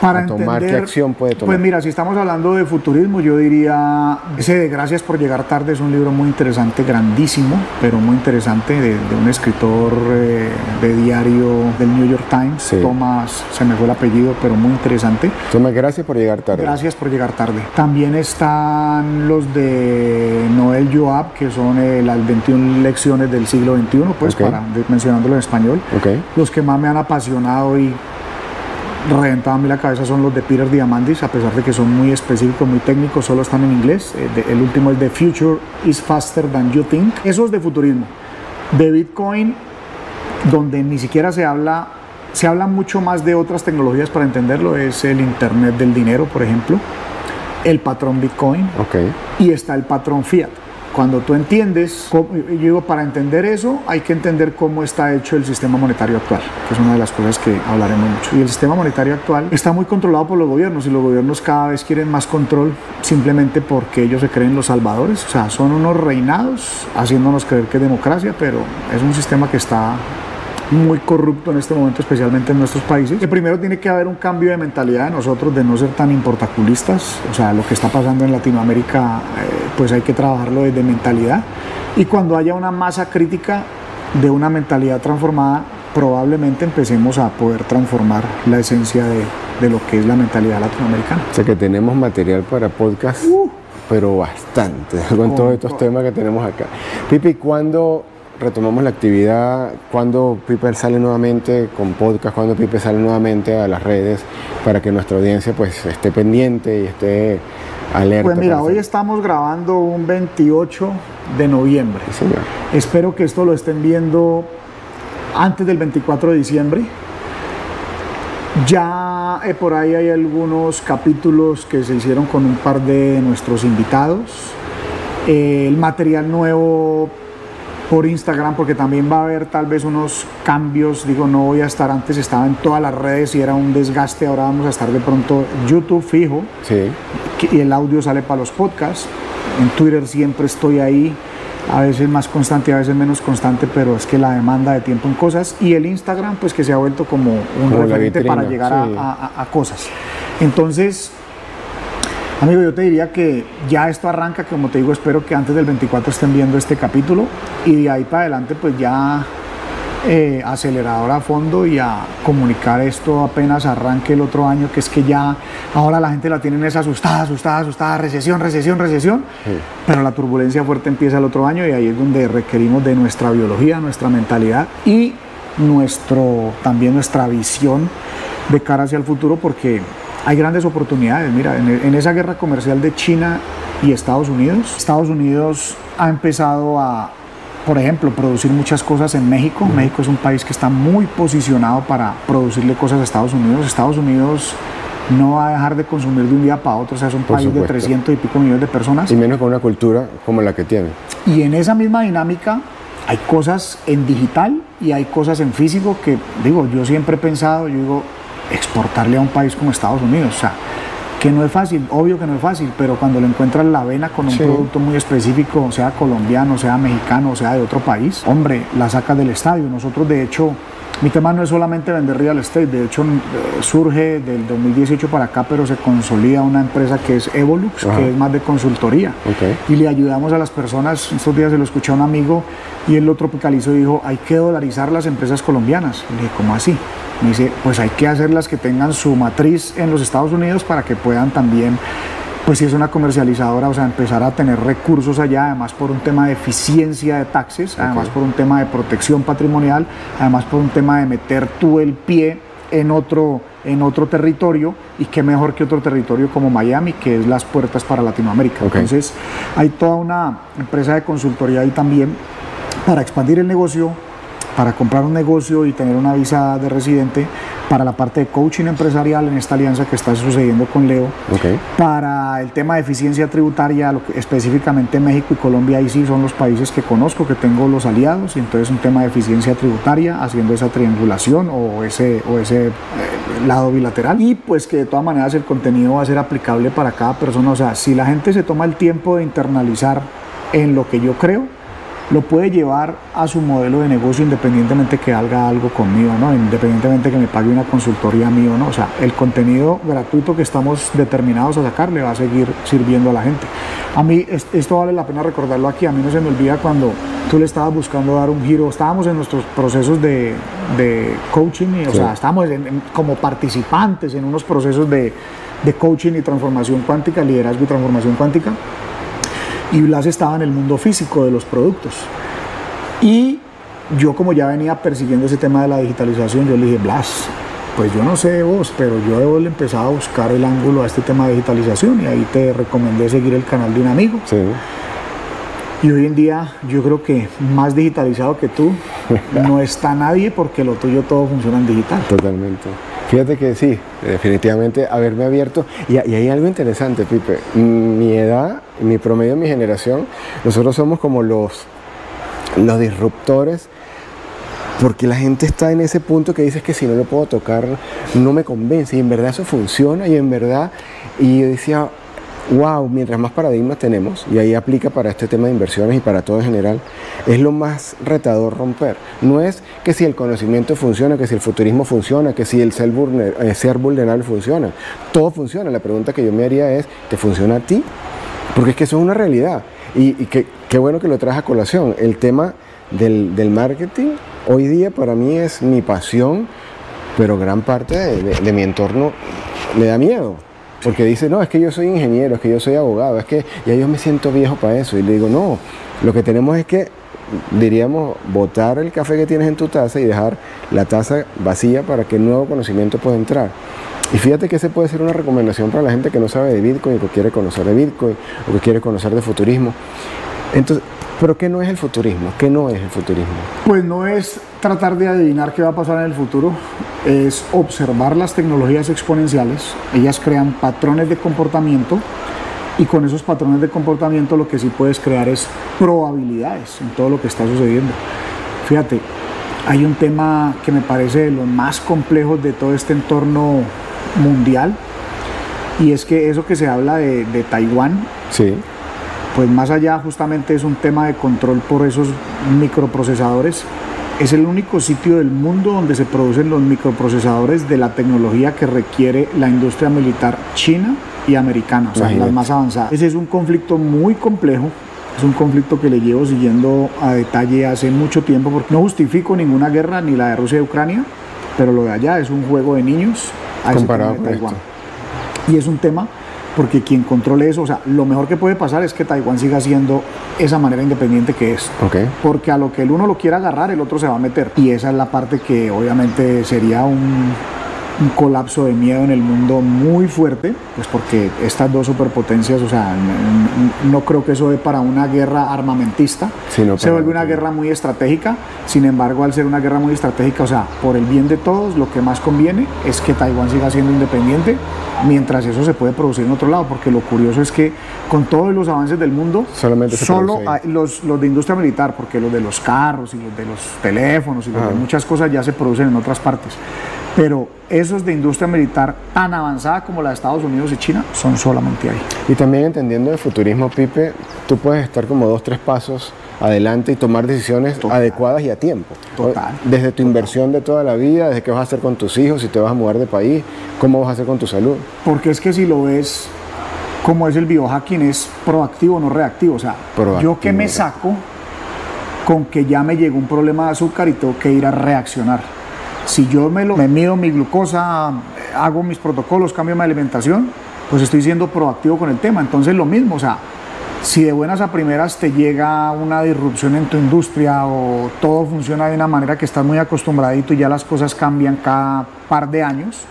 para tomar? ¿Qué acción puede tomar? Pues mira, si estamos hablando de futurismo, yo diría, ese de Gracias por llegar tarde es un libro muy interesante, grandísimo, pero muy interesante, de, un escritor eh, de diario del New York Times, Thomas, se me fue el apellido, pero muy interesante. Thomas, gracias por llegar tarde. Gracias por llegar tarde. También están los de Noel Joab, que son eh, las 21 lecciones del siglo XXI, pues para mencionándolo en español. Okay. Los que más me han apasionado y reventaba a mí la cabeza son los de Peter Diamandis, a pesar de que son muy específicos, muy técnicos, solo están en inglés. Eh, el último es The Future is Faster Than You Think. Eso es de futurismo. De Bitcoin, donde ni siquiera se habla, se habla mucho más de otras tecnologías para entenderlo, es el Internet del dinero, por ejemplo, el patrón Bitcoin okay. y está el patrón Fiat. Cuando tú entiendes, yo digo, para entender eso hay que entender cómo está hecho el sistema monetario actual, que es una de las cosas que hablaremos mucho. Y el sistema monetario actual está muy controlado por los gobiernos y los gobiernos cada vez quieren más control simplemente porque ellos se creen los salvadores. O sea, son unos reinados haciéndonos creer que es democracia, pero es un sistema que está muy corrupto en este momento, especialmente en nuestros países. Que primero tiene que haber un cambio de mentalidad de nosotros, de no ser tan importaculistas. O sea, lo que está pasando en Latinoamérica, eh, pues hay que trabajarlo desde mentalidad. Y cuando haya una masa crítica de una mentalidad transformada, probablemente empecemos a poder transformar la esencia de, de lo que es la mentalidad latinoamericana. O sea que tenemos material para podcast, uh. pero bastante, con, todos estos temas que tenemos acá. Pipi, ¿cuándo retomamos la actividad, cuando Piper sale nuevamente con podcast, cuando Piper sale nuevamente a las redes para que nuestra audiencia pues esté pendiente y esté alerta. Pues mira, hoy estamos grabando un 28 de noviembre. señor. Espero que esto lo estén viendo antes del 24 de diciembre. Ya eh, por ahí hay algunos capítulos que se hicieron con un par de nuestros invitados. Eh, el material nuevo por Instagram porque también va a haber tal vez unos cambios. Digo, no voy a estar antes, estaba en todas las redes y era un desgaste. Ahora vamos a estar de pronto YouTube fijo sí. y el audio sale para los podcasts. En Twitter siempre estoy ahí, a veces más constante, a veces menos constante, pero es que la demanda de tiempo en cosas. Y el Instagram, pues que se ha vuelto como un referente para llegar a cosas. Entonces, Amigo, yo te diría que ya esto arranca, como te digo, espero que antes del 24 estén viendo este capítulo y de ahí para adelante pues ya eh, acelerador a fondo y a comunicar esto apenas arranque el otro año, que es que ya ahora la gente la tienen es asustada, asustada, asustada, recesión, recesión, recesión, pero la turbulencia fuerte empieza el otro año y ahí es donde requerimos de nuestra biología, nuestra mentalidad y nuestro, también nuestra visión de cara hacia el futuro porque hay grandes oportunidades. Mira, en, esa guerra comercial de China y Estados Unidos, Estados Unidos ha empezado a, por ejemplo, producir muchas cosas en México. México es un país que está muy posicionado para producirle cosas a Estados Unidos. Estados Unidos no va a dejar de consumir de un día para otro, o sea, es un país de 300 y pico millones de personas. Y menos con una cultura como la que tiene. Y en esa misma dinámica hay cosas en digital y hay cosas en físico que, digo, yo siempre he pensado, yo digo, exportarle a un país como Estados Unidos. O sea, que no es fácil, obvio que no es fácil, pero cuando le encuentras la vena con un producto muy específico, sea colombiano, sea mexicano, sea de otro país, hombre, la sacas del estadio. Nosotros, de hecho, mi tema no es solamente vender real estate, de hecho eh, surge del 2018 para acá, pero se consolida una empresa que es Evolux, que es más de consultoría. Y le ayudamos a las personas, estos días se lo escuché a un amigo y él lo tropicalizó y dijo, hay que dolarizar las empresas colombianas. Y le dije, ¿cómo así? Me dice, pues hay que hacerlas que tengan su matriz en los Estados Unidos para que puedan también pues si es una comercializadora, o sea, empezar a tener recursos allá, además por un tema de eficiencia de taxes, además por un tema de protección patrimonial, además por un tema de meter tú el pie en otro, en otro territorio y qué mejor que otro territorio como Miami, que es las puertas para Latinoamérica. Entonces, hay toda una empresa de consultoría ahí también para expandir el negocio, para comprar un negocio y tener una visa de residente, para la parte de coaching empresarial en esta alianza que está sucediendo con Leo, para el tema de eficiencia tributaria, lo que, específicamente México y Colombia, ahí sí son los países que conozco, que tengo los aliados, y entonces un tema de eficiencia tributaria, haciendo esa triangulación o ese, o ese eh, lado bilateral, y pues que de todas maneras el contenido va a ser aplicable para cada persona, o sea, si la gente se toma el tiempo de internalizar en lo que yo creo, lo puede llevar a su modelo de negocio independientemente que haga algo conmigo, ¿no? Independientemente que me pague una consultoría mío, ¿no? O sea, el contenido gratuito que estamos determinados a sacar le va a seguir sirviendo a la gente. A mí, esto vale la pena recordarlo aquí, a mí no se me olvida cuando tú le estabas buscando dar un giro, estábamos en nuestros procesos de, coaching, y, o sea, estábamos como participantes en unos procesos de, de coaching y transformación cuántica, liderazgo y transformación cuántica y Blas estaba en el mundo físico de los productos. Y yo como ya venía persiguiendo ese tema de la digitalización, yo le dije, Blas, pues yo no sé de vos, pero yo de vos le empezaba a buscar el ángulo a este tema de digitalización y ahí te recomendé seguir el canal de un amigo. Sí. Y hoy en día yo creo que más digitalizado que tú no está nadie porque lo tuyo todo funciona en digital. Totalmente. Fíjate que sí, definitivamente haberme abierto. Y, hay algo interesante, Pipe. Mi edad, mi promedio, mi generación, nosotros somos como los, los disruptores porque la gente está en ese punto que dices que si no lo puedo tocar no me convence y en verdad eso funciona y en verdad y yo decía wow, mientras más paradigmas tenemos, y ahí aplica para este tema de inversiones y para todo en general, es lo más retador romper. No es que si el conocimiento funciona, que si el futurismo funciona, que si el ser, eh, vulnerable funciona. Todo funciona. La pregunta que yo me haría es, ¿te funciona a ti? Porque es que eso es una realidad. Y, qué bueno que lo traes a colación. El tema del, marketing hoy día para mí es mi pasión, pero gran parte de mi entorno le da miedo. Porque dice, no, es que yo soy ingeniero, es que yo soy abogado, es que ya yo me siento viejo para eso. Y le digo, no, lo que tenemos es que, diríamos, botar el café que tienes en tu taza y dejar la taza vacía para que el nuevo conocimiento pueda entrar. Y fíjate que ese puede ser una recomendación para la gente que no sabe de Bitcoin, que quiere conocer de Bitcoin, o que quiere conocer de futurismo. Entonces, ¿pero qué no es el futurismo? ¿Qué no es el futurismo? Pues no es tratar de adivinar qué va a pasar en el futuro, es observar las tecnologías exponenciales. Ellas crean patrones de comportamiento y con esos patrones de comportamiento lo que sí puedes crear es probabilidades en todo lo que está sucediendo. Fíjate, hay un tema que me parece de los más complejos de todo este entorno mundial y es que eso que se habla de, de Taiwán, sí. Pues más allá justamente es un tema de control por esos microprocesadores es el único sitio del mundo donde se producen los microprocesadores de la tecnología que requiere la industria militar china y americana, o sea, las más avanzadas. Ese es un conflicto muy complejo, es un conflicto que le llevo siguiendo a detalle hace mucho tiempo, porque no justifico ninguna guerra, ni la de Rusia y Ucrania, pero lo de allá es un juego de niños a Comparado con Taiwán. Y es un tema porque quien controle eso, o sea, lo mejor que puede pasar es que Taiwán siga siendo esa manera independiente que es. Porque a lo que el uno lo quiera agarrar, el otro se va a meter. Y esa es la parte que obviamente sería un, un colapso de miedo en el mundo muy fuerte, pues porque estas dos superpotencias, o sea, no, creo que eso dé para una guerra armamentista, se vuelve una guerra muy estratégica, sin embargo, al ser una guerra muy estratégica, o sea, por el bien de todos, lo que más conviene es que Taiwán siga siendo independiente, mientras eso se puede producir en otro lado, porque lo curioso es que con todos los avances del mundo, Solamente solo los, los, de industria militar, porque los de los carros y los de los teléfonos y los de muchas cosas ya se producen en otras partes pero esos de industria militar tan avanzada como la de Estados Unidos y China son solamente ahí. Y también entendiendo el futurismo, Pipe, tú puedes estar como dos, tres pasos adelante y tomar decisiones adecuadas y a tiempo. Total. Desde tu inversión de toda la vida, desde qué vas a hacer con tus hijos, si te vas a mudar de país, cómo vas a hacer con tu salud. Porque es que si lo ves como es el biohacking, es proactivo, no reactivo. O sea, yo que me saco con que ya me llegó un problema de azúcar y tengo que ir a reaccionar si yo me, mido mi glucosa, hago mis protocolos, cambio mi alimentación, pues estoy siendo proactivo con el tema. Entonces lo mismo, o sea, si de buenas a primeras te llega una disrupción en tu industria o todo funciona de una manera que estás muy acostumbradito y ya las cosas cambian cada par de años,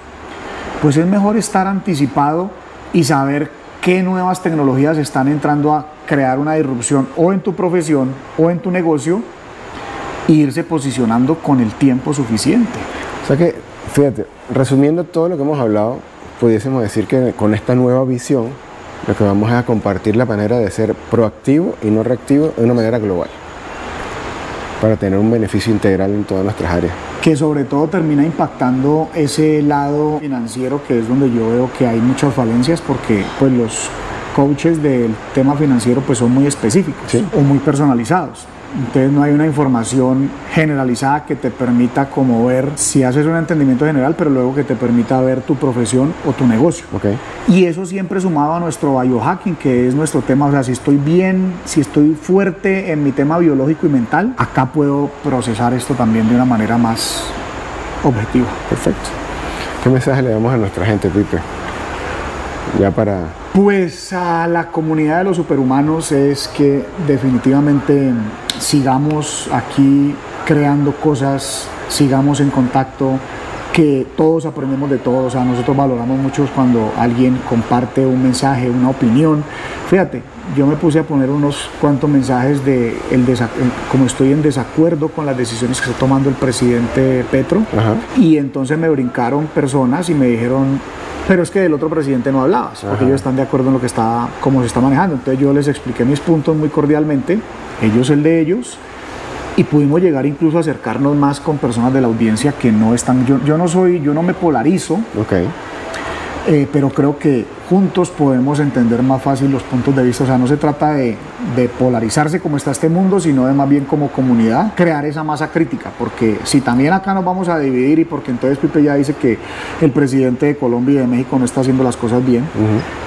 pues es mejor estar anticipado y saber qué nuevas tecnologías están entrando a crear una disrupción o en tu profesión o en tu negocio irse posicionando con el tiempo suficiente. O sea que, fíjate, resumiendo todo lo que hemos hablado, pudiésemos decir que con esta nueva visión, lo que vamos a compartir la manera de ser proactivo y no reactivo de una manera global, para tener un beneficio integral en todas nuestras áreas. Que sobre todo termina impactando ese lado financiero, que es donde yo veo que hay muchas falencias, porque pues los coaches del tema financiero pues son muy específicos o muy personalizados Entonces no hay una información generalizada que te permita como ver si haces un entendimiento general, pero luego que te permita ver tu profesión o tu negocio. Ok. Y eso siempre sumado a nuestro biohacking, que es nuestro tema, o sea, si estoy bien, si estoy fuerte en mi tema biológico y mental, acá puedo procesar esto también de una manera más objetiva. Perfecto. ¿Qué mensaje le damos a nuestra gente, Pipe? Ya para... Pues a la comunidad de los superhumanos es que definitivamente sigamos aquí creando cosas, sigamos en contacto, que todos aprendemos de todos, o sea, nosotros valoramos mucho cuando alguien comparte un mensaje, una opinión. Fíjate, yo me puse a poner unos cuantos mensajes de el eh, como estoy en desacuerdo con las decisiones que está tomando el presidente Petro Ajá. y entonces me brincaron personas y me dijeron pero es que del otro presidente no hablabas, porque Ajá. ellos están de acuerdo en lo que está, cómo se está manejando. Entonces yo les expliqué mis puntos muy cordialmente, ellos el de ellos, y pudimos llegar incluso a acercarnos más con personas de la audiencia que no están, yo, yo no soy, yo no me polarizo. Eh, pero creo que juntos podemos entender más fácil los puntos de vista. O sea, no se trata de, de polarizarse como está este mundo, sino de más bien como comunidad crear esa masa crítica. Porque si también acá nos vamos a dividir y porque entonces Pipe ya dice que el presidente de Colombia y de México no está haciendo las cosas bien,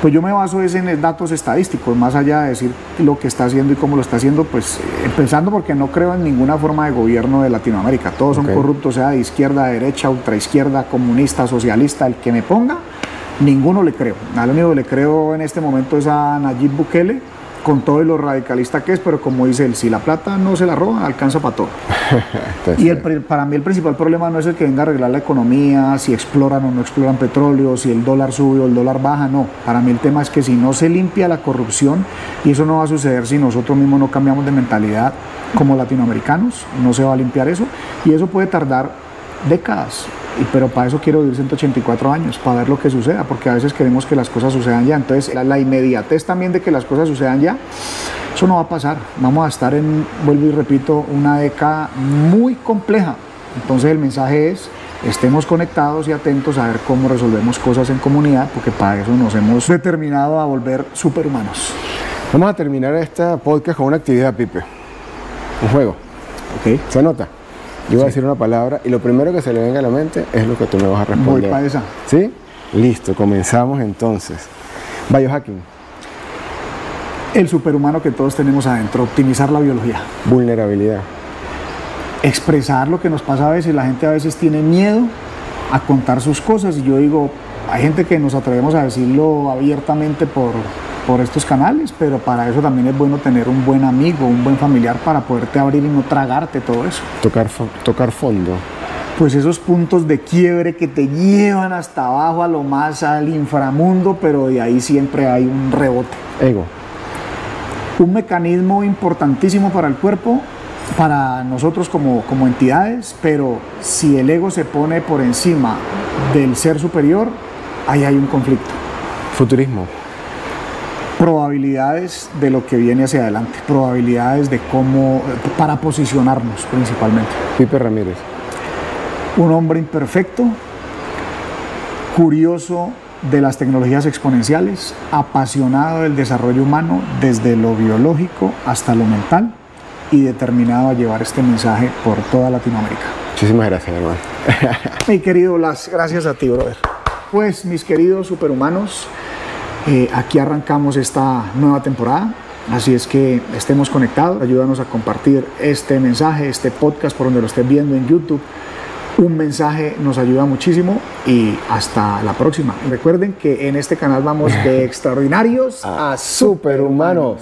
pues yo me baso es en datos estadísticos, más allá de decir lo que está haciendo y cómo lo está haciendo, pues eh, empezando porque no creo en ninguna forma de gobierno de Latinoamérica. Todos son corruptos, sea de izquierda, de derecha, ultraizquierda, comunista, socialista, el que me ponga, ninguno le creo. Al único que le creo en este momento es a Nayib Bukele, con todo y lo radicalista que es, pero como dice él, si la plata no se la roban, alcanza para todo. Y el, pri- para mí el principal problema no es el que venga a arreglar la economía, si exploran o no exploran petróleo, si el dólar sube o el dólar baja, no. Para mí el tema es que si no se limpia la corrupción, y eso no va a suceder si nosotros mismos no cambiamos de mentalidad como latinoamericanos, no se va a limpiar eso, y eso puede tardar décadas. Y, pero para eso quiero vivir 184 años, para ver lo que suceda, porque a veces queremos que las cosas sucedan ya. Entonces, la, la inmediatez también de que las cosas sucedan ya, eso no va a pasar. Vamos a estar en, vuelvo y repito, una década muy compleja. Entonces el mensaje es, estemos conectados y atentos a ver cómo resolvemos cosas en comunidad, porque para eso nos hemos determinado a volver superhumanos. Vamos a terminar esta podcast con una actividad, Pipe. Un juego. ¿Ok? ¿Se anota? Yo voy a decir una palabra y lo primero que se le venga a la mente es lo que tú me vas a Voy responder. para esa. ¿Sí? Listo, comenzamos entonces. Biohacking, El superhumano que todos tenemos adentro, optimizar la biología. vulnerabilidad, expresar lo que nos pasa a veces. La gente a veces tiene miedo a contar sus cosas y yo digo, hay gente que nos atrevemos a decirlo abiertamente por, por estos canales, pero para eso también es bueno tener un buen amigo, un buen familiar para poderte abrir y no tragarte todo eso. tocar, tocar fondo, Pues esos puntos de quiebre que te llevan hasta abajo a lo más al inframundo, pero de ahí siempre hay un rebote. ego, un mecanismo importantísimo para el cuerpo, para nosotros como, como entidades, pero si el ego se pone por encima del ser superior, ahí hay un conflicto. futurismo, Probabilidades de lo que viene hacia adelante, probabilidades de cómo, para posicionarnos principalmente. Pipe Ramírez, Un hombre imperfecto, curioso de las tecnologías exponenciales, apasionado del desarrollo humano desde lo biológico hasta lo mental y determinado a llevar este mensaje por toda Latinoamérica. muchísimas gracias, hermano. Mi querido Blas, gracias a ti, brother. Pues, mis queridos superhumanos, eh, aquí arrancamos esta nueva temporada. Así es que estemos conectados, ayúdanos a compartir este mensaje, este podcast por donde lo estés viendo en YouTube. Un mensaje nos ayuda muchísimo y hasta la próxima. Recuerden que en este canal vamos de extraordinarios a superhumanos.